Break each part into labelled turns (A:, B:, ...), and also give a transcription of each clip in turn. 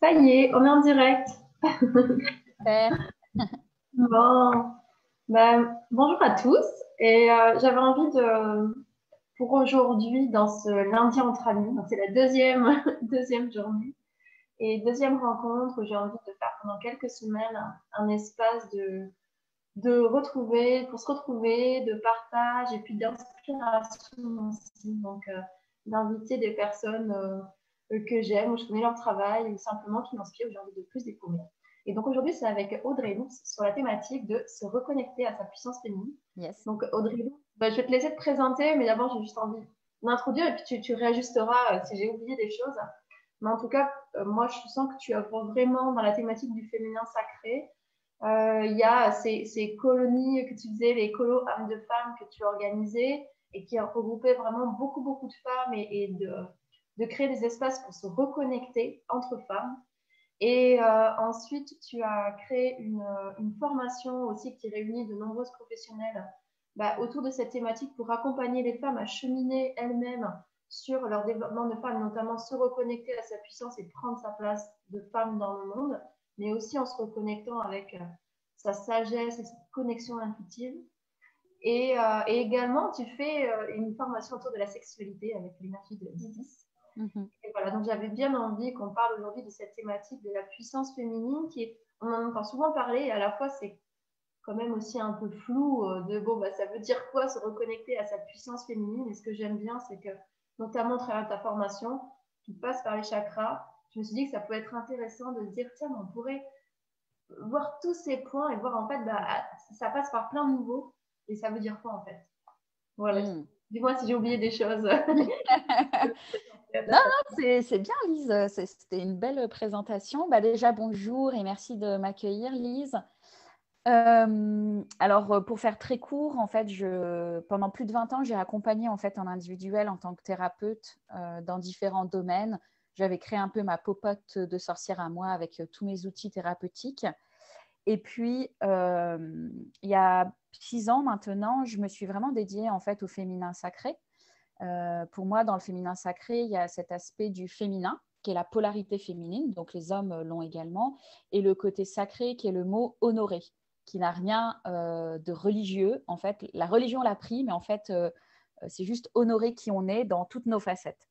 A: Ça y est, on est en direct. bon. Ben, bonjour à tous. Et euh, j'avais envie de, pour aujourd'hui, dans ce lundi entre amis, c'est la deuxième, deuxième journée et deuxième rencontre, j'ai envie de faire pendant quelques semaines un, espace de, de retrouver, pour se retrouver, de partage et puis d'inspiration aussi. Donc, euh, d'inviter des personnes. Euh, que j'aime, où je connais leur travail, ou simplement qui m'inspirent, où j'ai envie de plus découvrir. Et donc aujourd'hui, c'est avec Audrey Lou sur la thématique de se reconnecter à sa puissance féminine.
B: Yes.
A: Donc Audrey Lou, bah, je vais te laisser te présenter, mais d'abord j'ai juste envie d'introduire et puis tu, tu réajusteras euh, si j'ai oublié des choses. Mais en tout cas, euh, moi je sens que tu œuvres vraiment dans la thématique du féminin sacré. Il y a ces, ces, colonies que tu faisais, les colos âmes de femmes que tu organisais et qui regroupaient vraiment beaucoup, beaucoup de femmes et, et de de créer des espaces pour se reconnecter entre femmes. Et euh, ensuite, tu as créé une, euh, une, formation aussi qui réunit de nombreuses professionnels bah, autour de cette thématique pour accompagner les femmes à cheminer elles-mêmes sur leur développement de femmes, notamment se reconnecter à sa puissance et prendre sa place de femme dans le monde, mais aussi en se reconnectant avec euh, sa sagesse et sa connexion intuitive. Et, et également, tu fais une formation autour de la sexualité avec l'énergie de Didis. Mhm. Et voilà, donc j'avais bien envie qu'on parle aujourd'hui de cette thématique de la puissance féminine qui est, on en entend souvent parler et à la fois c'est quand même aussi un peu flou euh, de bon, bah, ça veut dire quoi se reconnecter à sa puissance féminine? Et ce que j'aime bien, c'est que notamment à travers ta formation qui passe par les chakras, je me suis dit que ça peut être intéressant de se dire tiens, on pourrait voir tous ces points et voir en fait, bah, ça passe par plein de niveaux et ça veut dire quoi en fait? Voilà. Mm. Dis-moi si j'ai oublié des choses.
B: non, non, c'est bien, Lise. C'était une belle présentation. Bah, déjà, bonjour et merci de m'accueillir, Lise. Euh, alors, pour faire très court, en fait, pendant plus de 20 ans, j'ai accompagné en fait individuel en tant que thérapeute euh, dans différents domaines. J'avais créé un peu ma popote de sorcière à moi avec euh, tous mes outils thérapeutiques. Et puis, il y a six ans maintenant, je me suis vraiment dédiée en fait au féminin sacré. Euh, pour moi, dans le féminin sacré, il y a cet aspect du féminin, qui est la polarité féminine, donc les hommes l'ont également, et le côté sacré, qui est le mot honoré, qui n'a rien euh, de religieux. En fait, la religion l'a pris, mais en fait, euh, c'est juste honorer qui on est dans toutes nos facettes.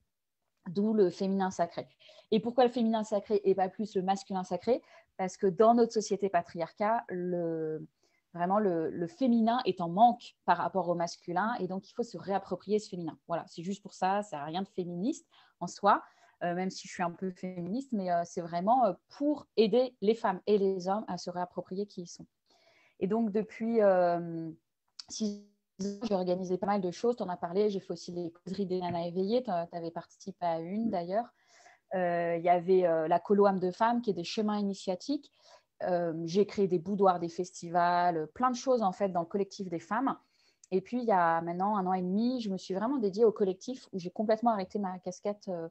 B: D'où le féminin sacré. Et pourquoi le féminin sacré et pas plus le masculin sacré? Parce que dans notre société patriarcat, le, Vraiment, le, féminin est en manque par rapport au masculin et donc il faut se réapproprier ce féminin. Voilà, c'est juste pour ça, ça n'a rien de féministe en soi, euh, même si je suis un peu féministe, mais euh, c'est vraiment euh, pour aider les femmes et les hommes à se réapproprier qui ils sont. Et donc, depuis six j'ai organisé pas mal de choses. Tu en as parlé, j'ai fait aussi les causeries des nanas éveillées. Tu avais participé à une d'ailleurs. Il y avait la coloam de femmes qui est des chemins initiatiques euh, j'ai créé des boudoirs, des festivals, plein de choses en fait dans le collectif des femmes. Et puis il y a maintenant un an et demi, je me suis vraiment dédiée au collectif où j'ai complètement arrêté ma casquette euh,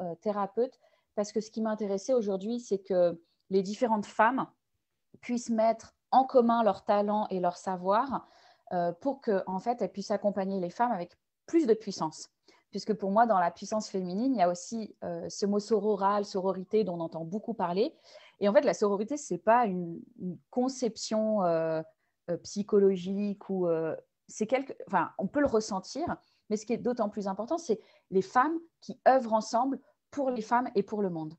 B: euh, thérapeute parce que ce qui m'intéressait aujourd'hui, c'est que les différentes femmes puissent mettre en commun leurs talents et leur savoir pour que en fait elles puissent accompagner les femmes avec plus de puissance puisque pour moi, dans la puissance féminine, il y a aussi ce mot sororal, sororité, dont on entend beaucoup parler. Et en fait, la sororité, ce n'est pas une, conception euh, euh, psychologique ou euh, c'est quelque, enfin, on peut le ressentir, mais ce qui est d'autant plus important, c'est les femmes qui œuvrent ensemble pour les femmes et pour le monde.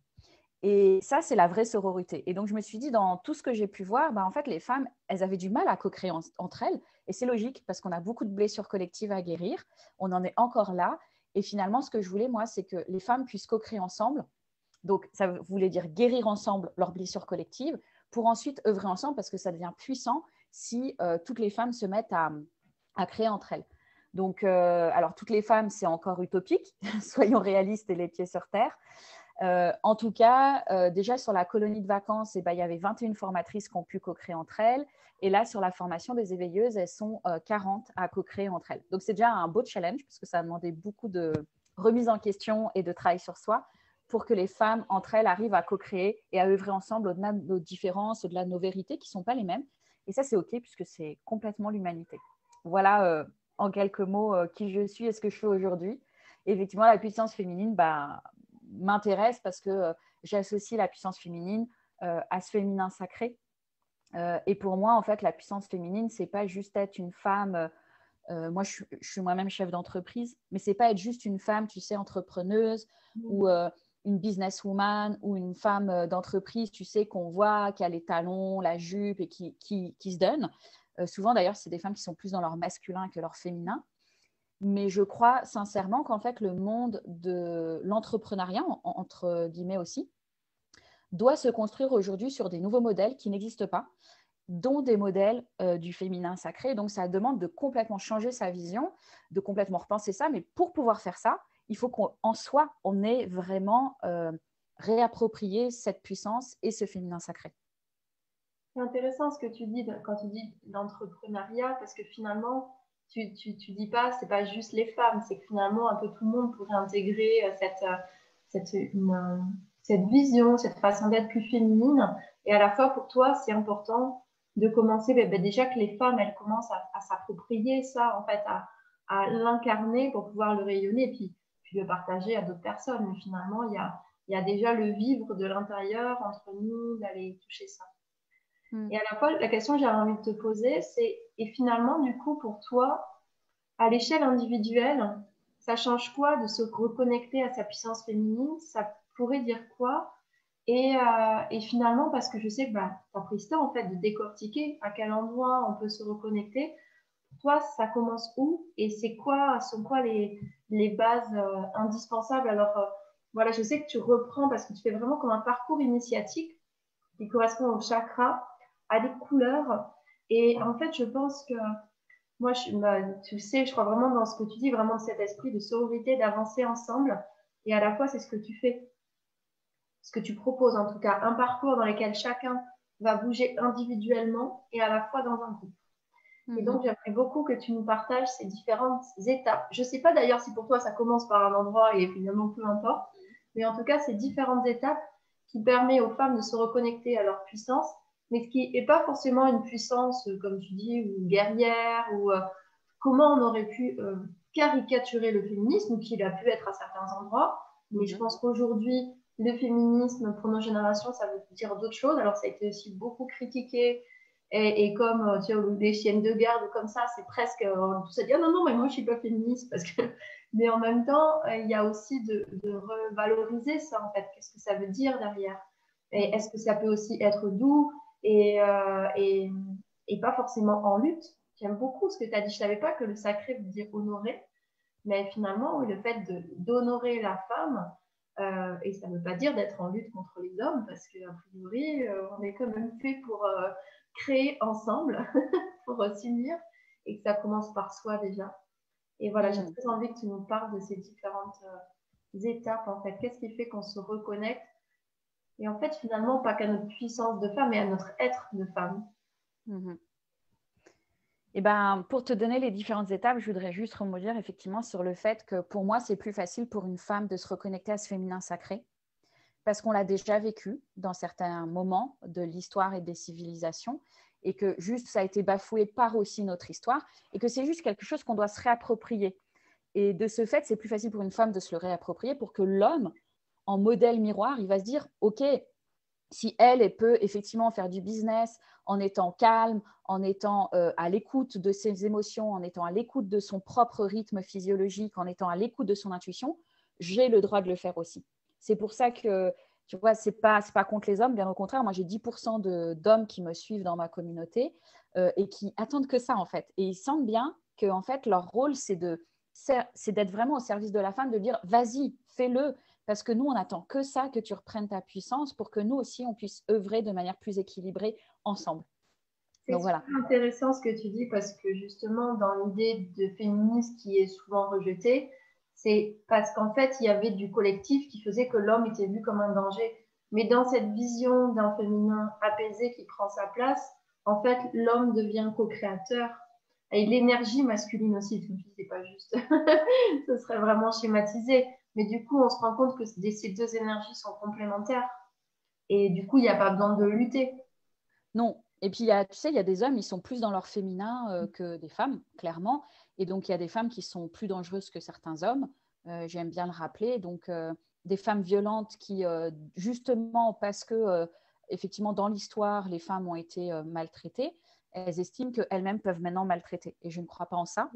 B: Et ça, c'est la vraie sororité. Et donc, je me suis dit, dans tout ce que j'ai pu voir, bah, en fait, les femmes, elles avaient du mal à co-créer entre elles. Et c'est logique parce qu'on a beaucoup de blessures collectives à guérir. On en est encore là. Et finalement, ce que je voulais, moi, c'est que les femmes puissent co-créer ensemble donc, ça voulait dire guérir ensemble leurs blessures collectives pour ensuite œuvrer ensemble parce que ça devient puissant si euh, toutes les femmes se mettent à, créer entre elles. Donc, euh, alors, toutes les femmes, c'est encore utopique, soyons réalistes et les pieds sur terre. Euh, en tout cas, déjà sur la colonie de vacances, eh ben, il y avait 21 formatrices qui ont pu co-créer entre elles. Et là, sur la formation des éveilleuses, elles sont 40 à co-créer entre elles. Donc, c'est déjà un beau challenge parce que ça a demandé beaucoup de remise en question et de travail sur soi pour que les femmes, entre elles, arrivent à co-créer et à œuvrer ensemble au-delà de nos différences, au-delà de nos vérités qui ne sont pas les mêmes. Et ça, c'est OK puisque c'est complètement l'humanité. Voilà euh, en quelques mots euh, qui je suis et ce que je fais aujourd'hui. Effectivement, la puissance féminine bah, m'intéresse parce qu'elle euh, j'associe la puissance féminine à ce féminin sacré. et pour moi, en fait, la puissance féminine, c'est pas juste être une femme. moi, je, suis moi-même chef d'entreprise, mais c'est pas être juste une femme, tu sais, entrepreneuse ou une businesswoman ou une femme d'entreprise, tu sais, qu'on voit, qui a les talons, la jupe et qui, qui, se donne. souvent, d'ailleurs, c'est des femmes qui sont plus dans leur masculin que leur féminin. Mais je crois sincèrement qu'en fait, le monde de l'entrepreneuriat, entre guillemets aussi, doit se construire aujourd'hui sur des nouveaux modèles qui n'existent pas, dont des modèles euh, du féminin sacré. Donc, ça demande de complètement changer sa vision, de complètement repenser ça. Mais pour pouvoir faire ça, il faut qu'en soi, on ait vraiment euh, réapproprié cette puissance et ce féminin sacré.
A: C'est intéressant ce que tu dis quand tu dis l'entrepreneuriat, parce que finalement, tu, tu, tu dis pas, c'est pas juste les femmes, c'est que finalement, un peu tout le monde pourrait intégrer euh, cette, euh, cette, euh, cette vision, cette façon d'être plus féminine. Et à la fois, pour toi, c'est important de commencer, ben, ben, déjà que les femmes, elles commencent à, s'approprier ça, en fait, à, à l'incarner pour pouvoir le rayonner puis, puis le partager à d'autres personnes. Mais finalement, il y a, il y a déjà le vivre de l'intérieur entre nous, d'aller toucher ça. Mm. Et à la fois, la question que j'avais envie de te poser, c'est, et finalement, du coup, pour toi, à l'échelle individuelle, ça change quoi de se reconnecter à sa puissance féminine? Ça pourrait dire quoi? Et, euh, et, finalement, parce que je sais que bah, tu as pris ça, en fait, de décortiquer à quel endroit on peut se reconnecter. Toi, ça commence où Et c'est quoi, sont quoi les, bases euh, indispensables? Alors, euh, voilà, je sais que tu reprends parce que tu fais vraiment comme un parcours initiatique qui correspond au chakra à des couleurs. Et en fait, je pense que moi, bah, tu sais, je crois vraiment dans ce que tu dis, vraiment de cet esprit de sororité, d'avancer ensemble. Et à la fois, c'est ce que tu fais, ce que tu proposes en tout cas, un parcours dans lequel chacun va bouger individuellement et à la fois dans un groupe. Et donc, mhm. j'aimerais beaucoup que tu nous partages ces différentes étapes. Je ne sais pas d'ailleurs si pour toi ça commence par un endroit et finalement peu importe, mais en tout cas, ces différentes étapes qui permettent aux femmes de se reconnecter à leur puissance mais qui n'est pas forcément une puissance, euh, comme tu dis, ou guerrière, ou euh, comment on aurait pu euh, caricaturer le féminisme, qu'il a pu être à certains endroits. Mais je mhm. pense qu'aujourd'hui, le féminisme, pour nos générations, ça veut dire d'autres choses. Alors, ça a été aussi beaucoup critiqué. Et, comme vois, les chiennes de garde comme ça, c'est presque tout ça dire non, non, mais moi je suis pas féministe. Parce que... Mais en même temps, il y a aussi de, revaloriser ça en fait. Qu'est-ce que ça veut dire derrière? Et est-ce que ça peut aussi être doux euh, et, et, pas forcément en lutte? J'aime beaucoup ce que tu as dit. Je savais pas que le sacré veut dire honorer, mais finalement, le fait d'honorer la femme, euh, et ça ne veut pas dire d'être en lutte contre les hommes, parce qu'a priori, euh, on est quand même fait pour créer ensemble, pour s'unir, et que ça commence par soi déjà. Et voilà, j'ai mm. très envie que tu nous parles de ces différentes étapes, en fait. Qu'est-ce qui fait qu'on se reconnecte? Et en fait, finalement, pas qu'à notre puissance de femme, mais à notre être de femme.
B: Et eh ben, pour te donner les différentes étapes, je voudrais juste rebondir effectivement sur le fait que pour moi, c'est plus facile pour une femme de se reconnecter à ce féminin sacré parce qu'on l'a déjà vécu dans certains moments de l'histoire et des civilisations et que juste ça a été bafoué par aussi notre histoire et que c'est juste quelque chose qu'on doit se réapproprier. Et de ce fait, c'est plus facile pour une femme de se le réapproprier pour que l'homme en modèle miroir, il va se dire, OK, si elle, peut effectivement faire du business en étant calme, en étant euh, à l'écoute de ses émotions, en étant à l'écoute de son propre rythme physiologique, en étant à l'écoute de son intuition, j'ai le droit de le faire aussi. C'est pour ça que, tu vois, ce n'est pas, pas contre les hommes, bien au contraire, moi j'ai 10% d'hommes qui me suivent dans ma communauté euh, et qui attendent que ça en fait. Et ils sentent bien que en fait leur rôle c'est d'être vraiment au service de la femme, de dire vas-y, fais-le, parce que nous, on attend que ça, que tu reprennes ta puissance pour que nous aussi, on puisse œuvrer de manière plus équilibrée ensemble.
A: C'est voilà. intéressant ce que tu dis parce que justement, dans l'idée de féminisme qui est souvent rejetée, c'est parce qu'en fait, il y avait du collectif qui faisait que l'homme était vu comme un danger. Mais dans cette vision d'un féminin apaisé qui prend sa place, en fait, l'homme devient co-créateur. Et l'énergie masculine aussi, je me c'est pas juste. Ce serait vraiment schématisé. Mais du coup, on se rend compte que ces deux énergies sont complémentaires. Et du coup, il n'y a pas besoin de lutter.
B: Non. Et puis, y a, tu sais, il y a des hommes, ils sont plus dans leur féminin euh, que des femmes, clairement. Et donc, il y a des femmes qui sont plus dangereuses que certains hommes. Euh, j'aime bien le rappeler. Donc, euh, des femmes violentes qui, justement, parce que, effectivement, dans l'histoire, les femmes ont été maltraitées, elles estiment qu'elles-mêmes peuvent maintenant maltraiter. Et je ne crois pas en ça.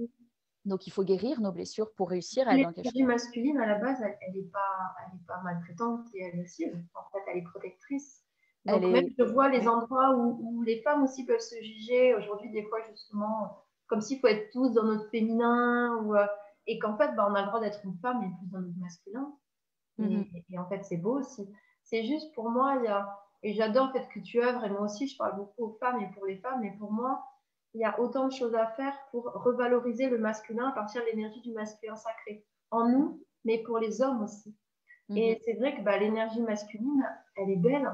B: Donc, il faut guérir nos blessures pour réussir
A: à L'énergie masculine, à la base, elle n'est pas, pas maltraitante et agressive. En fait, elle est protectrice. Donc, même, je vois les endroits où, les femmes aussi peuvent se juger. Aujourd'hui, des fois, justement, comme s'il faut être tous dans notre féminin. Ou, euh, et qu'en fait, bah, on a le droit d'être une femme et plus dans notre masculin. Mhm. et, en fait, c'est beau aussi. C'est juste pour moi, il y a, et j'adore le fait que tu œuvres, et moi aussi, je parle beaucoup aux femmes et pour les femmes, mais pour moi, il y a autant de choses à faire pour revaloriser le masculin à partir de l'énergie du masculin sacré en nous, mais pour les hommes aussi. Et mhm. c'est vrai que bah, l'énergie masculine, elle est belle,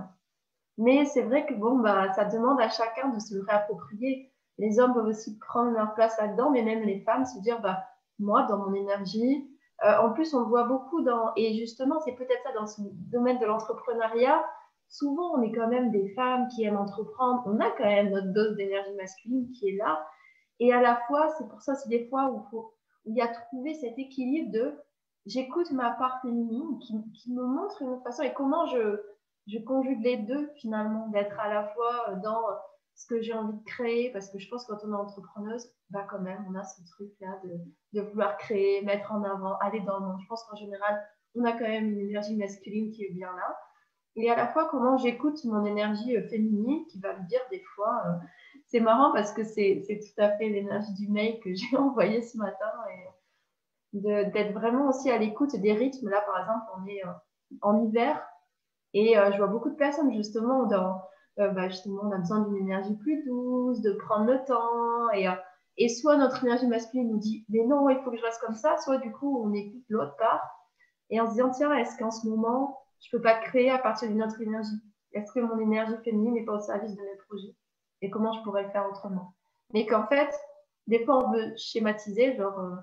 A: mais c'est vrai que bon, bah, ça demande à chacun de se réapproprier. Les hommes peuvent aussi prendre leur place là-dedans, mais même les femmes se dire, bah, moi, dans mon énergie, euh, en plus, on voit beaucoup dans, et justement, c'est peut-être ça dans ce domaine de l'entrepreneuriat, souvent, on est quand même des femmes qui aiment entreprendre. On a quand même notre dose d'énergie masculine qui est là. Et à la fois, c'est pour ça, c'est des fois où, il y a trouvé cet équilibre de j'écoute ma part féminine qui, qui, me montre une autre façon et comment je, je conjugue les deux finalement, d'être à la fois dans ce que j'ai envie de créer, parce que je pense que quand on est entrepreneuse, bah quand même, on a ce truc-là de, vouloir créer, mettre en avant, aller dans le monde. Je pense qu'en général, on a quand même une énergie masculine qui est bien là et à la fois comment j'écoute mon énergie euh, féminine qui va me dire des fois, euh, c'est marrant parce que c'est tout à fait l'énergie du mail que j'ai envoyé ce matin et d'être vraiment aussi à l'écoute des rythmes. Là, par exemple, on est euh, en hiver et je vois beaucoup de personnes justement dans, bah, justement, on a besoin d'une énergie plus douce, de prendre le temps. Et, et soit notre énergie masculine nous dit, mais non, il faut que je reste comme ça, soit du coup, on écoute l'autre part. Et en se disant, tiens, est-ce qu'en ce moment, je peux pas créer à partir d'une autre énergie? Est-ce que mon énergie féminine n'est pas au service de mes projets? Et comment je pourrais le faire autrement? Mais qu'en fait, des fois, on veut schématiser, genre, euh,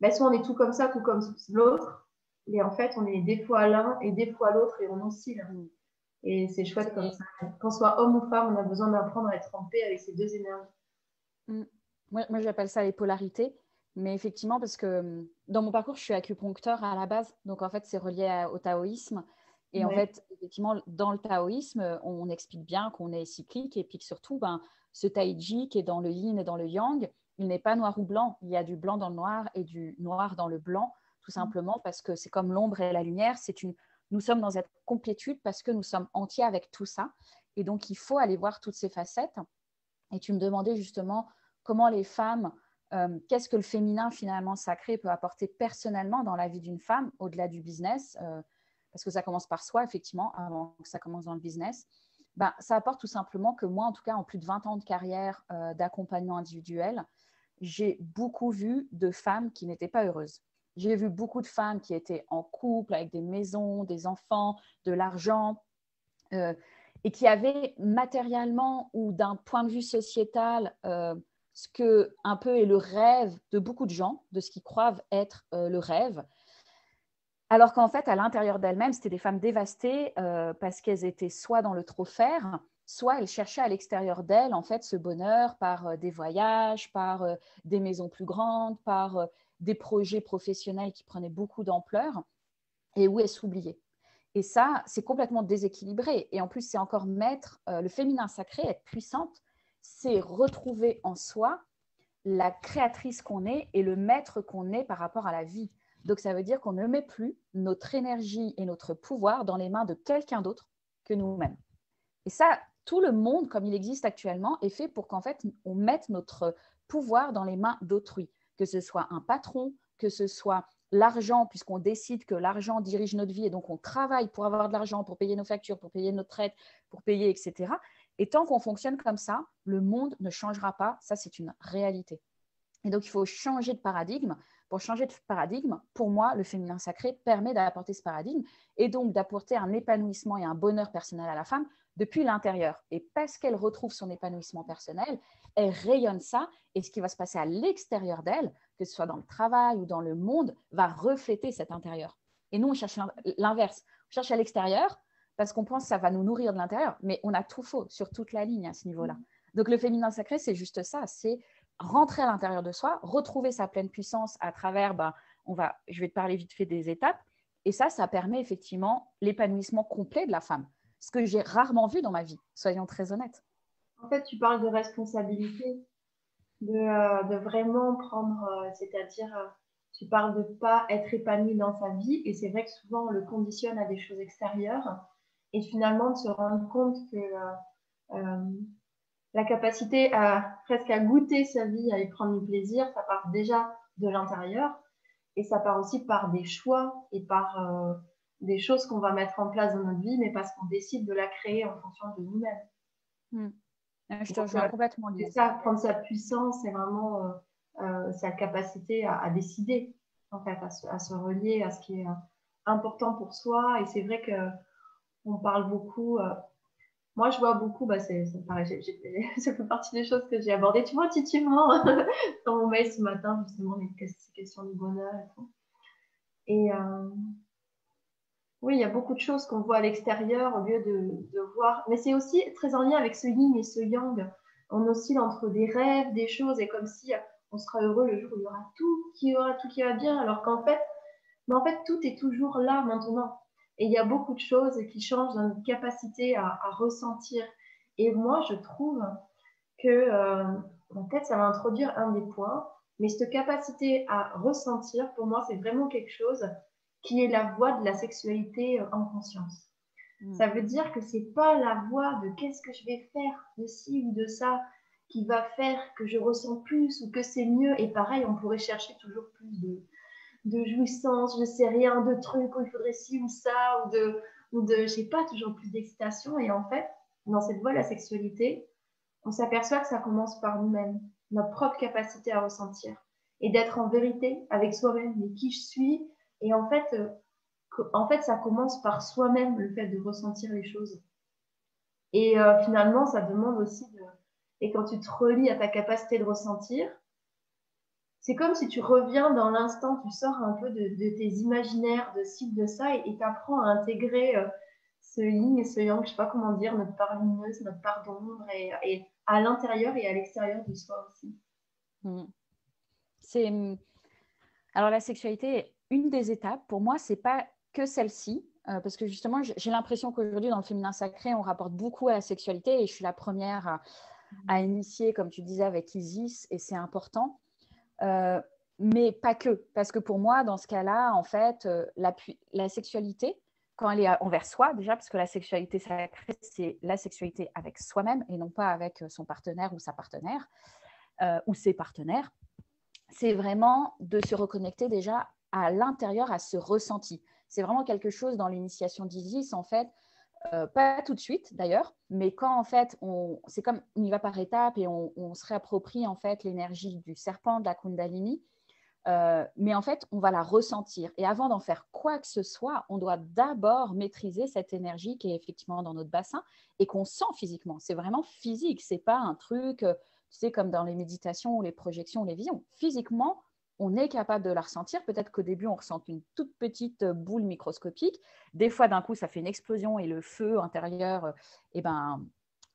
A: ben, soit on est tout comme ça, tout comme l'autre, et en fait, on est des fois l'un et des fois l'autre, et on oscille. Et c'est chouette comme ça. Qu'on soit homme ou femme, on a besoin d'apprendre à être en paix avec ces deux énergies.
B: Mm. Moi, j'appelle ça les polarités. Mais effectivement, parce que mm, dans mon parcours, je suis acupuncteur à la base. Donc, en fait, c'est relié au taoïsme. Et en fait, effectivement, dans le taoïsme, on explique bien qu'on est cyclique et puis que surtout, ben, ce taiji qui est dans le yin et dans le yang, il n'est pas noir ou blanc. Il y a du blanc dans le noir et du noir dans le blanc, tout mmh. simplement parce que c'est comme l'ombre et la lumière. C'est une... Nous sommes dans cette complétude parce que nous sommes entiers avec tout ça. Et donc, il faut aller voir toutes ces facettes. Et tu me demandais justement comment les femmes, euh, qu'est-ce que le féminin finalement sacré peut apporter personnellement dans la vie d'une femme, au-delà du business. Euh, parce que ça commence par soi, effectivement, avant que ça commence dans le business, ben, ça apporte tout simplement que moi, en tout cas, en plus de 20 ans de carrière euh, d'accompagnement individuel, j'ai beaucoup vu de femmes qui n'étaient pas heureuses. J'ai vu beaucoup de femmes qui étaient en couple avec des maisons, des enfants, de l'argent, euh, et qui avaient matériellement ou d'un point de vue sociétal euh, ce que un peu est le rêve de beaucoup de gens, de ce qu'ils croient être le rêve, alors qu'en fait, à l'intérieur d'elles-mêmes, c'était des femmes dévastées euh, parce qu'elles étaient soit dans le trop faire, soit elles cherchaient à l'extérieur d'elles en fait ce bonheur par euh, des voyages, par euh, des maisons plus grandes, par des projets professionnels qui prenaient beaucoup d'ampleur et où elles s'oubliaient. Et ça, c'est complètement déséquilibré. Et en plus, c'est encore mettre le féminin sacré, être puissante, c'est retrouver en soi la créatrice qu'on est et le maître qu'on est par rapport à la vie. Donc, ça veut dire qu'on ne met plus notre énergie et notre pouvoir dans les mains de quelqu'un d'autre que nous-mêmes. Et ça, tout le monde, comme il existe actuellement, est fait pour qu'en fait, on mette notre pouvoir dans les mains d'autrui, que ce soit un patron, que ce soit l'argent, puisqu'on décide que l'argent dirige notre vie et donc on travaille pour avoir de l'argent, pour payer nos factures, pour payer notre traite, pour payer, etc. Et tant qu'on fonctionne comme ça, le monde ne changera pas. Ça, c'est une réalité. Et donc, il faut changer de paradigme pour changer de paradigme, pour moi, le féminin sacré permet d'apporter ce paradigme et donc d'apporter un épanouissement et un bonheur personnel à la femme depuis l'intérieur. Et parce qu'elle retrouve son épanouissement personnel, elle rayonne ça et ce qui va se passer à l'extérieur d'elle, que ce soit dans le travail ou dans le monde, va refléter cet intérieur. Et nous, on cherche l'inverse. On cherche à l'extérieur parce qu'on pense que ça va nous nourrir de l'intérieur, mais on a tout faux sur toute la ligne à ce niveau-là. Donc le féminin sacré, c'est juste ça, c'est rentrer à l'intérieur de soi, retrouver sa pleine puissance à travers, ben, on va, je vais te parler vite fait des étapes. et ça, ça permet effectivement l'épanouissement complet de la femme, ce que j'ai rarement vu dans ma vie, soyons très honnêtes.
A: En fait, tu parles de responsabilité, de, euh, vraiment prendre, euh, c'est-à-dire, euh, tu parles de pas être épanoui dans sa vie, et c'est vrai que souvent on le conditionne à des choses extérieures, et finalement de se rendre compte que la capacité à presque à goûter sa vie, à y prendre du plaisir, ça part déjà de l'intérieur, et ça part aussi par des choix et par des choses qu'on va mettre en place dans notre vie, mais parce qu'on décide de la créer en fonction de nous-mêmes.
B: Hmm. Je te rejoins complètement.
A: C'est ça, prendre sa puissance, c'est vraiment euh, euh, sa capacité à, décider, en fait, à se, relier à ce qui est euh, important pour soi. Et c'est vrai que on parle beaucoup. moi, je vois beaucoup, bah, c'est pareil, ça fait partie des choses que j'ai abordées, tu vois, intuitivement dans mon mail ce matin, justement, les questions du bonheur et tout. Et, oui, il y a beaucoup de choses qu'on voit à l'extérieur au lieu de, voir. Mais c'est aussi très en lien avec ce yin et ce yang. On oscille entre des rêves, des choses, et comme si on sera heureux le jour où il y aura tout qui aura tout qui va bien, alors qu'en fait, mais en fait, tout est toujours là maintenant. Et il y a beaucoup de choses qui changent dans notre capacité à, ressentir. Et moi, je trouve que euh, peut-être ça va introduire un des points, mais cette capacité à ressentir, pour moi, c'est vraiment quelque chose qui est la voie de la sexualité euh, en conscience. Hmm. Ça veut dire que c'est pas la voie de qu'est-ce que je vais faire de ci ou de ça qui va faire que je ressens plus ou que c'est mieux. Et pareil, on pourrait chercher toujours plus de, de jouissance, je sais rien, de trucs où il faudrait ci ou ça, ou de, ou de je sais pas, toujours plus d'excitation. Et en fait, dans cette voie de la sexualité, on s'aperçoit que ça commence par nous-mêmes, notre propre capacité à ressentir et d'être en vérité avec soi-même. Mais qui je suis et en fait, euh, en fait, ça commence par soi-même, le fait de ressentir les choses. Et euh, finalement, ça demande aussi de... Et quand tu te relis à ta capacité de ressentir, c'est comme si tu reviens dans l'instant, tu sors un peu de, tes imaginaires, de ci, de ça, et tu apprends à intégrer euh, ce yin et ce yang, je sais pas comment dire, notre part lumineuse, notre part d'ombre, et, à l'intérieur et à l'extérieur de soi aussi.
B: Mmh. C'est alors la sexualité une des étapes, pour moi, c'est pas que celle-ci, euh, parce que justement, j'ai l'impression qu'aujourd'hui, dans le féminin sacré, on rapporte beaucoup à la sexualité et je suis la première à, initier, comme tu disais, avec Isis, et c'est important. Euh, mais pas que, parce que pour moi, dans ce cas-là, en fait, euh, la, la, sexualité, quand elle est envers soi, déjà, parce que la sexualité sacrée, c'est la sexualité avec soi-même et non pas avec son partenaire ou sa partenaire ou ses partenaires, c'est vraiment de se reconnecter déjà à l'intérieur, à ce ressenti. C'est vraiment quelque chose dans l'initiation d'Isis, en fait, euh, pas tout de suite d'ailleurs, mais quand en fait, on, c'est comme on y va par étapes et on, se réapproprie en fait l'énergie du serpent, de la Kundalini, euh, mais en fait, on va la ressentir. Et avant d'en faire quoi que ce soit, on doit d'abord maîtriser cette énergie qui est effectivement dans notre bassin et qu'on sent physiquement. C'est vraiment physique, c'est pas un truc, euh, tu sais, comme dans les méditations ou les projections ou les visions. Physiquement, on est capable de la ressentir. Peut-être qu'au début, on ressent une toute petite boule microscopique. Des fois, d'un coup, ça fait une explosion et le feu intérieur euh, eh ben,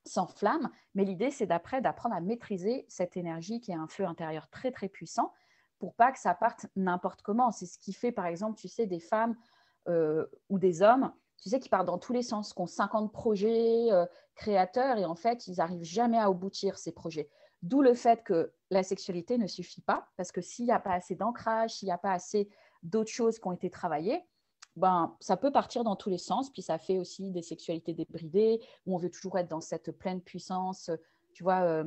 B: s'enflamme. Mais l'idée, c'est d'après d'apprendre à maîtriser cette énergie qui est un feu intérieur très, très puissant pour pas que ça parte n'importe comment. C'est ce qui fait, par exemple, tu sais, des femmes euh, ou des hommes, qui partent dans tous les sens, qui ont 50 projets euh, créateurs et en fait, ils n'arrivent jamais à aboutir ces projets. D'où le fait que la sexualité ne suffit pas, parce que s'il n'y a pas assez d'ancrage, s'il n'y a pas assez d'autres choses qui ont été travaillées, ben, ça peut partir dans tous les sens, puis ça fait aussi des sexualités débridées, où on veut toujours être dans cette pleine puissance, tu vois, euh,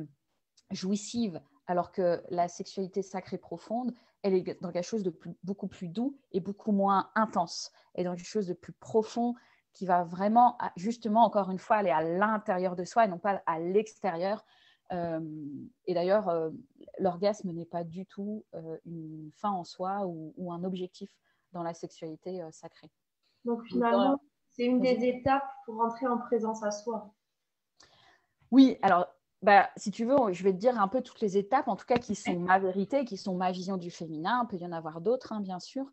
B: jouissive, alors que la sexualité sacrée profonde, elle est dans quelque chose de beaucoup plus doux et beaucoup moins intense, et dans quelque chose de plus profond qui va vraiment, justement, encore une fois, aller à l'intérieur de soi et non pas à l'extérieur, et d'ailleurs, euh, l'orgasme n'est pas du tout euh, une fin en soi ou, un objectif dans la sexualité sacrée.
A: Donc finalement, c'est une des étapes pour rentrer en présence à soi.
B: Oui, alors bah, si tu veux, je vais te dire un peu toutes les étapes, en tout cas qui sont ma vérité, qui sont ma vision du féminin. Il peut y en avoir d'autres, hein, bien sûr.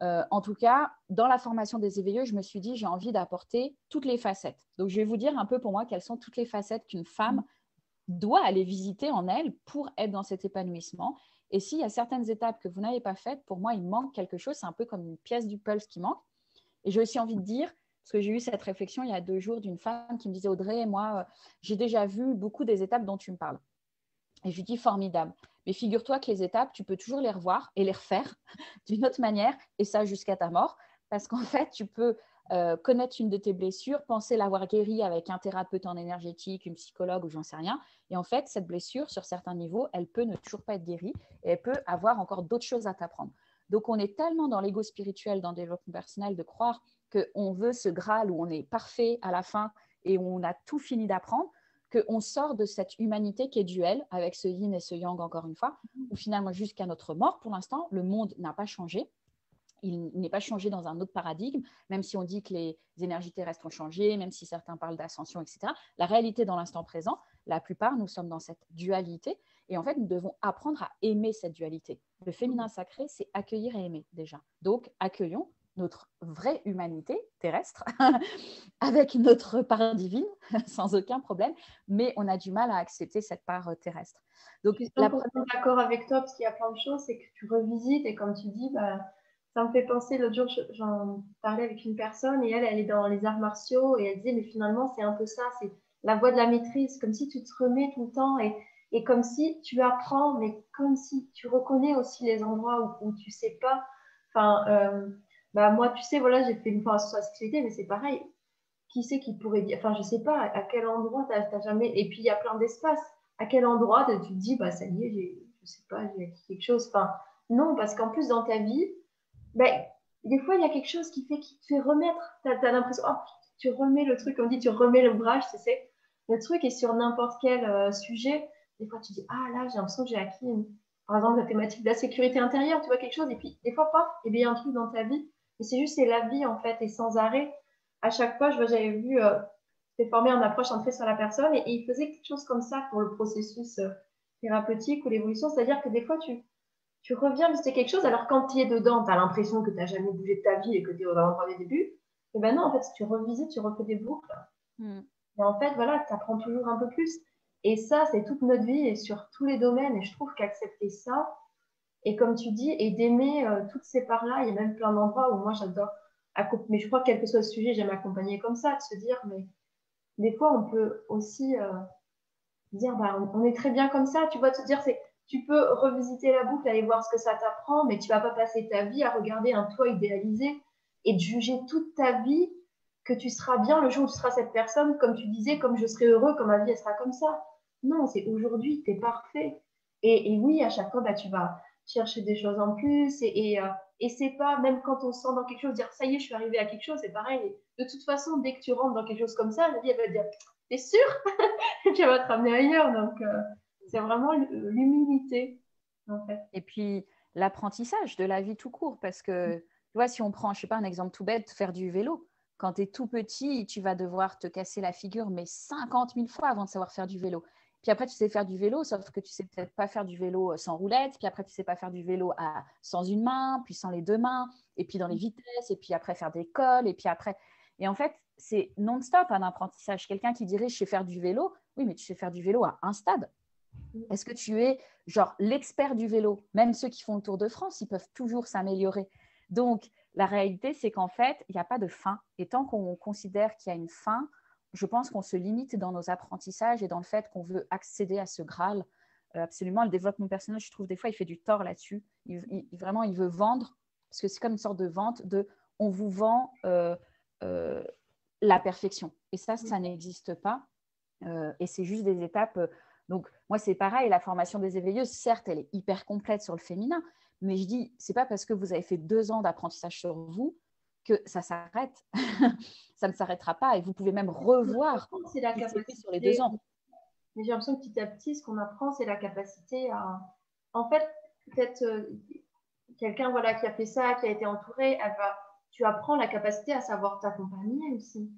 B: en tout cas, dans la formation des éveilleux, je me suis dit, j'ai envie d'apporter toutes les facettes. Donc, je vais vous dire un peu pour moi quelles sont toutes les facettes qu'une femme doit aller visiter en elle pour être dans cet épanouissement. Et s'il y a certaines étapes que vous n'avez pas faites, pour moi, il manque quelque chose. C'est un peu comme une pièce du pulse qui manque. Et j'ai aussi envie de dire, parce que j'ai eu cette réflexion il y a deux jours d'une femme qui me disait Audrey, moi, euh, j'ai déjà vu beaucoup des étapes dont tu me parles. Et je lui dis formidable. Mais figure-toi que les étapes, tu peux toujours les revoir et les refaire d'une autre manière, et ça jusqu'à ta mort. Parce qu'en fait, tu peux euh, connaître une de tes blessures, penser l'avoir guérie avec un thérapeute en énergétique, une psychologue ou j'en sais rien. Et en fait, cette blessure, sur certains niveaux, elle peut ne toujours pas être guérie et elle peut avoir encore d'autres choses à t'apprendre. Donc, on est tellement dans l'ego spirituel, dans le développement personnel, de croire qu'on veut ce Graal où on est parfait à la fin et où on a tout fini d'apprendre, qu'on sort de cette humanité qui est duel avec ce yin et ce yang, encore une fois, où finalement, jusqu'à notre mort, pour l'instant, le monde n'a pas changé. Il n'est pas changé dans un autre paradigme, même si on dit que les énergies terrestres ont changé, même si certains parlent d'ascension, etc. La réalité dans l'instant présent, la plupart, nous sommes dans cette dualité. Et en fait, nous devons apprendre à aimer cette dualité. Le féminin sacré, c'est accueillir et aimer déjà. Donc, accueillons notre vraie humanité terrestre avec notre part divine, sans aucun problème, mais on a du mal à accepter cette part euh, terrestre.
A: Donc, je suis la... d'accord avec toi parce qu'il y a plein de choses, c'est que tu revisites et comme tu dis, bah, ça me fait penser, l'autre jour, j'en parlais avec une personne et elle, elle est dans les arts martiaux et elle disait, mais finalement, c'est un peu ça, c'est la voie de la maîtrise, comme si tu te remets tout le temps et, et comme si tu apprends, mais comme si tu reconnais aussi les endroits où, où tu sais pas. Enfin, euh, bah moi, tu sais, voilà, j'ai fait une formation sur la sexualité, mais c'est pareil. Qui sait qui pourrait dire, enfin, je sais pas, à quel endroit tu n'as jamais. Et puis, il y a plein d'espaces. À quel endroit tu te dis, bah, ça y est, je sais pas, j'ai acquis quelque chose. Enfin, non, parce qu'en plus, dans ta vie, ben, des fois, il y a quelque chose qui, fait, qui te fait remettre. Tu as, l'impression, oh, tu remets le truc, on dit, tu remets l'ouvrage, tu sais. Le truc est sur n'importe quel euh, sujet. Des fois, tu dis, ah là, j'ai l'impression que j'ai acquis, par exemple, la thématique de la sécurité intérieure, tu vois quelque chose, et puis des fois, pas, et bien, il y a un truc dans ta vie et c'est juste, c'est la vie, en fait, et sans arrêt. À chaque fois, j'avais vu, euh, formé en approche centrée sur la personne, et, il faisait quelque chose comme ça pour le processus euh, thérapeutique ou l'évolution. C'est-à-dire que des fois, tu, tu reviens visiter quelque chose, alors quand tu es dedans, tu as l'impression que tu n'as jamais bougé de ta vie et que tu es au endroit des débuts. Et ben non, en fait, si tu revisites, tu refais des boucles. Hmm. Et en fait, voilà, tu apprends toujours un peu plus. Et ça, c'est toute notre vie et sur tous les domaines. Et je trouve qu'accepter ça, et comme tu dis, et d'aimer euh, toutes ces parts-là, il y a même plein d'endroits où moi j'adore mais je crois que quel que soit le sujet, j'aime accompagner comme ça, de se dire, mais des fois on peut aussi euh, dire, bah, on, est très bien comme ça, tu vois, te dire, c'est, tu peux revisiter la boucle, aller voir ce que ça t'apprend, mais tu vas pas passer ta vie à regarder un toi idéalisé et de juger toute ta vie que tu seras bien le jour où tu seras cette personne, comme tu disais, comme je serai heureux, comme ma vie elle sera comme ça. Non, c'est aujourd'hui, tu es parfait. Et, oui, à chaque fois, bah, tu vas chercher des choses en plus. Euh, et c'est pas, même quand on se sent dans quelque chose, dire ça y est, je suis arrivée à quelque chose, c'est pareil. De toute façon, dès que tu rentres dans quelque chose comme ça, la vie, elle va te dire T'es sûr? Et puis elle va te ramener ailleurs. Donc, euh, c'est vraiment l'humilité, en fait.
B: Et puis, l'apprentissage de la vie tout court. Parce que, mm. tu vois, si on prend, je sais pas, un exemple tout bête, faire du vélo. Quand tu es tout petit, tu vas devoir te casser la figure, mais 50 000 fois avant de savoir faire du vélo. Puis après, tu sais faire du vélo, sauf que tu sais peut-être pas faire du vélo euh, sans roulette. Puis après, tu sais pas faire du vélo à, sans une main, puis sans les deux mains, et puis dans les vitesses, et puis après faire des cols, et puis après. Et en fait, c'est non-stop un apprentissage. Quelqu'un qui dirait je sais faire du vélo, oui, mais tu sais faire du vélo à un stade. Est-ce que tu es genre l'expert du vélo? Même ceux qui font le Tour de France, ils peuvent toujours s'améliorer. Donc, la réalité, c'est qu'en fait, il n'y a pas de fin. Et tant qu'on considère qu'il y a une fin, je pense qu'on se limite dans nos apprentissages et dans le fait qu'on veut accéder à ce Graal. Euh, absolument, le développement personnel, je trouve des fois, il fait du tort là-dessus. Il, vraiment, il veut vendre, parce que c'est comme une sorte de vente de on vous vend euh, euh, la perfection. Et ça, ça n'existe pas. et c'est juste des étapes. Donc, moi, c'est pareil, la formation des éveilleuses, certes, elle est hyper complète sur le féminin, mais je dis, c'est pas parce que vous avez fait deux ans d'apprentissage sur vous que ça s'arrête. ça ne s'arrêtera pas et vous pouvez même revoir
A: c'est la capacité sur les deux ans. Mais j'ai l'impression que petit à petit, ce qu'on apprend, c'est la capacité à. En fait, peut-être euh, quelqu'un voilà, qui a fait ça, qui a été entouré, elle va... tu apprends la capacité à savoir t'accompagner aussi.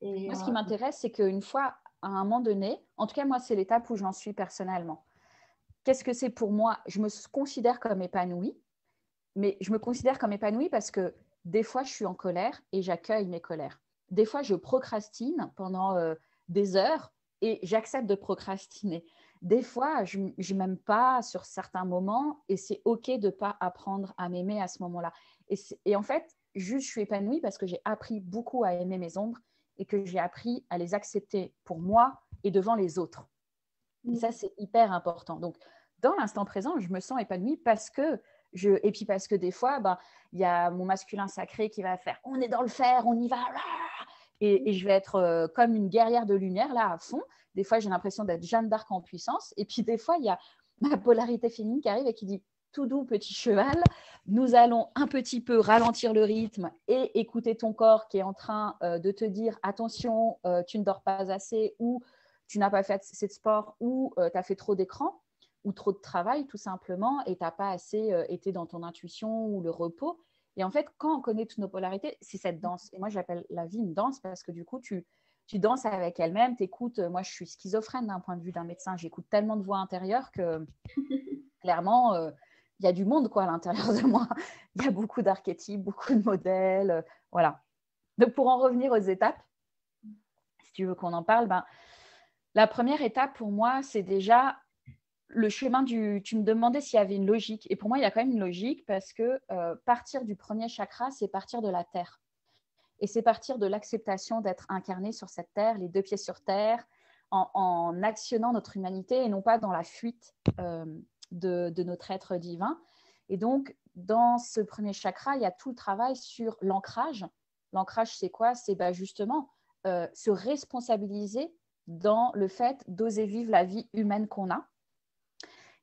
B: Et, moi, ce qui euh, m'intéresse, c'est qu'une fois, à un moment donné, en tout cas, moi, c'est l'étape où j'en suis personnellement. Qu'est-ce que c'est pour moi? Je me considère comme épanouie mais je me considère comme épanouie parce que des fois, je suis en colère et j'accueille mes colères. Des fois, je procrastine pendant euh, des heures et j'accepte de procrastiner. Des fois, je ne m'aime pas sur certains moments et c'est OK de ne pas apprendre à m'aimer à ce moment-là. Et, et, en fait, juste je suis épanouie parce que j'ai appris beaucoup à aimer mes ombres et que j'ai appris à les accepter pour moi et devant les autres. Et mm. ça, c'est hyper important. Donc, dans l'instant présent, je me sens épanouie parce que je, et puis parce que des fois, ben, il y a mon masculin sacré qui va faire on est dans le fer, on y va, et, je vais être euh, comme une guerrière de lumière là à fond. Des fois, j'ai l'impression d'être Jeanne d'Arc en puissance. Et puis des fois, il y a ma polarité féminine qui arrive et qui dit tout doux petit cheval, nous allons un petit peu ralentir le rythme et écouter ton corps qui est en train euh, de te dire attention, euh, tu ne dors pas assez ou tu n'as pas fait assez de sport ou tu as fait trop d'écran ou trop de travail tout simplement et tu n'as pas assez été dans ton intuition ou le repos. Et en fait, quand on connaît toutes nos polarités, c'est cette danse. Et moi, j'appelle la vie une danse parce que du coup, tu, tu danses avec elle-même, tu écoutes. Moi, je suis schizophrène d'un point de vue d'un médecin. J'écoute tellement de voix intérieures que clairement, euh, il y a du monde quoi, à l'intérieur de moi. Il y a beaucoup d'archétypes, beaucoup de modèles. Euh, voilà. Donc, pour en revenir aux étapes, si tu veux qu'on en parle, ben, la première étape pour moi, c'est déjà le chemin du. Tu me demandais s'il y avait une logique. Et pour moi, il y a quand même une logique parce que euh, partir du premier chakra, c'est partir de la terre. Et c'est partir de l'acceptation d'être incarné sur cette terre, les deux pieds sur terre, en, actionnant notre humanité et non pas dans la fuite euh, de, notre être divin. Et donc, dans ce premier chakra, il y a tout le travail sur l'ancrage. L'ancrage, c'est quoi? C'est bah, justement euh, se responsabiliser dans le fait d'oser vivre la vie humaine qu'on a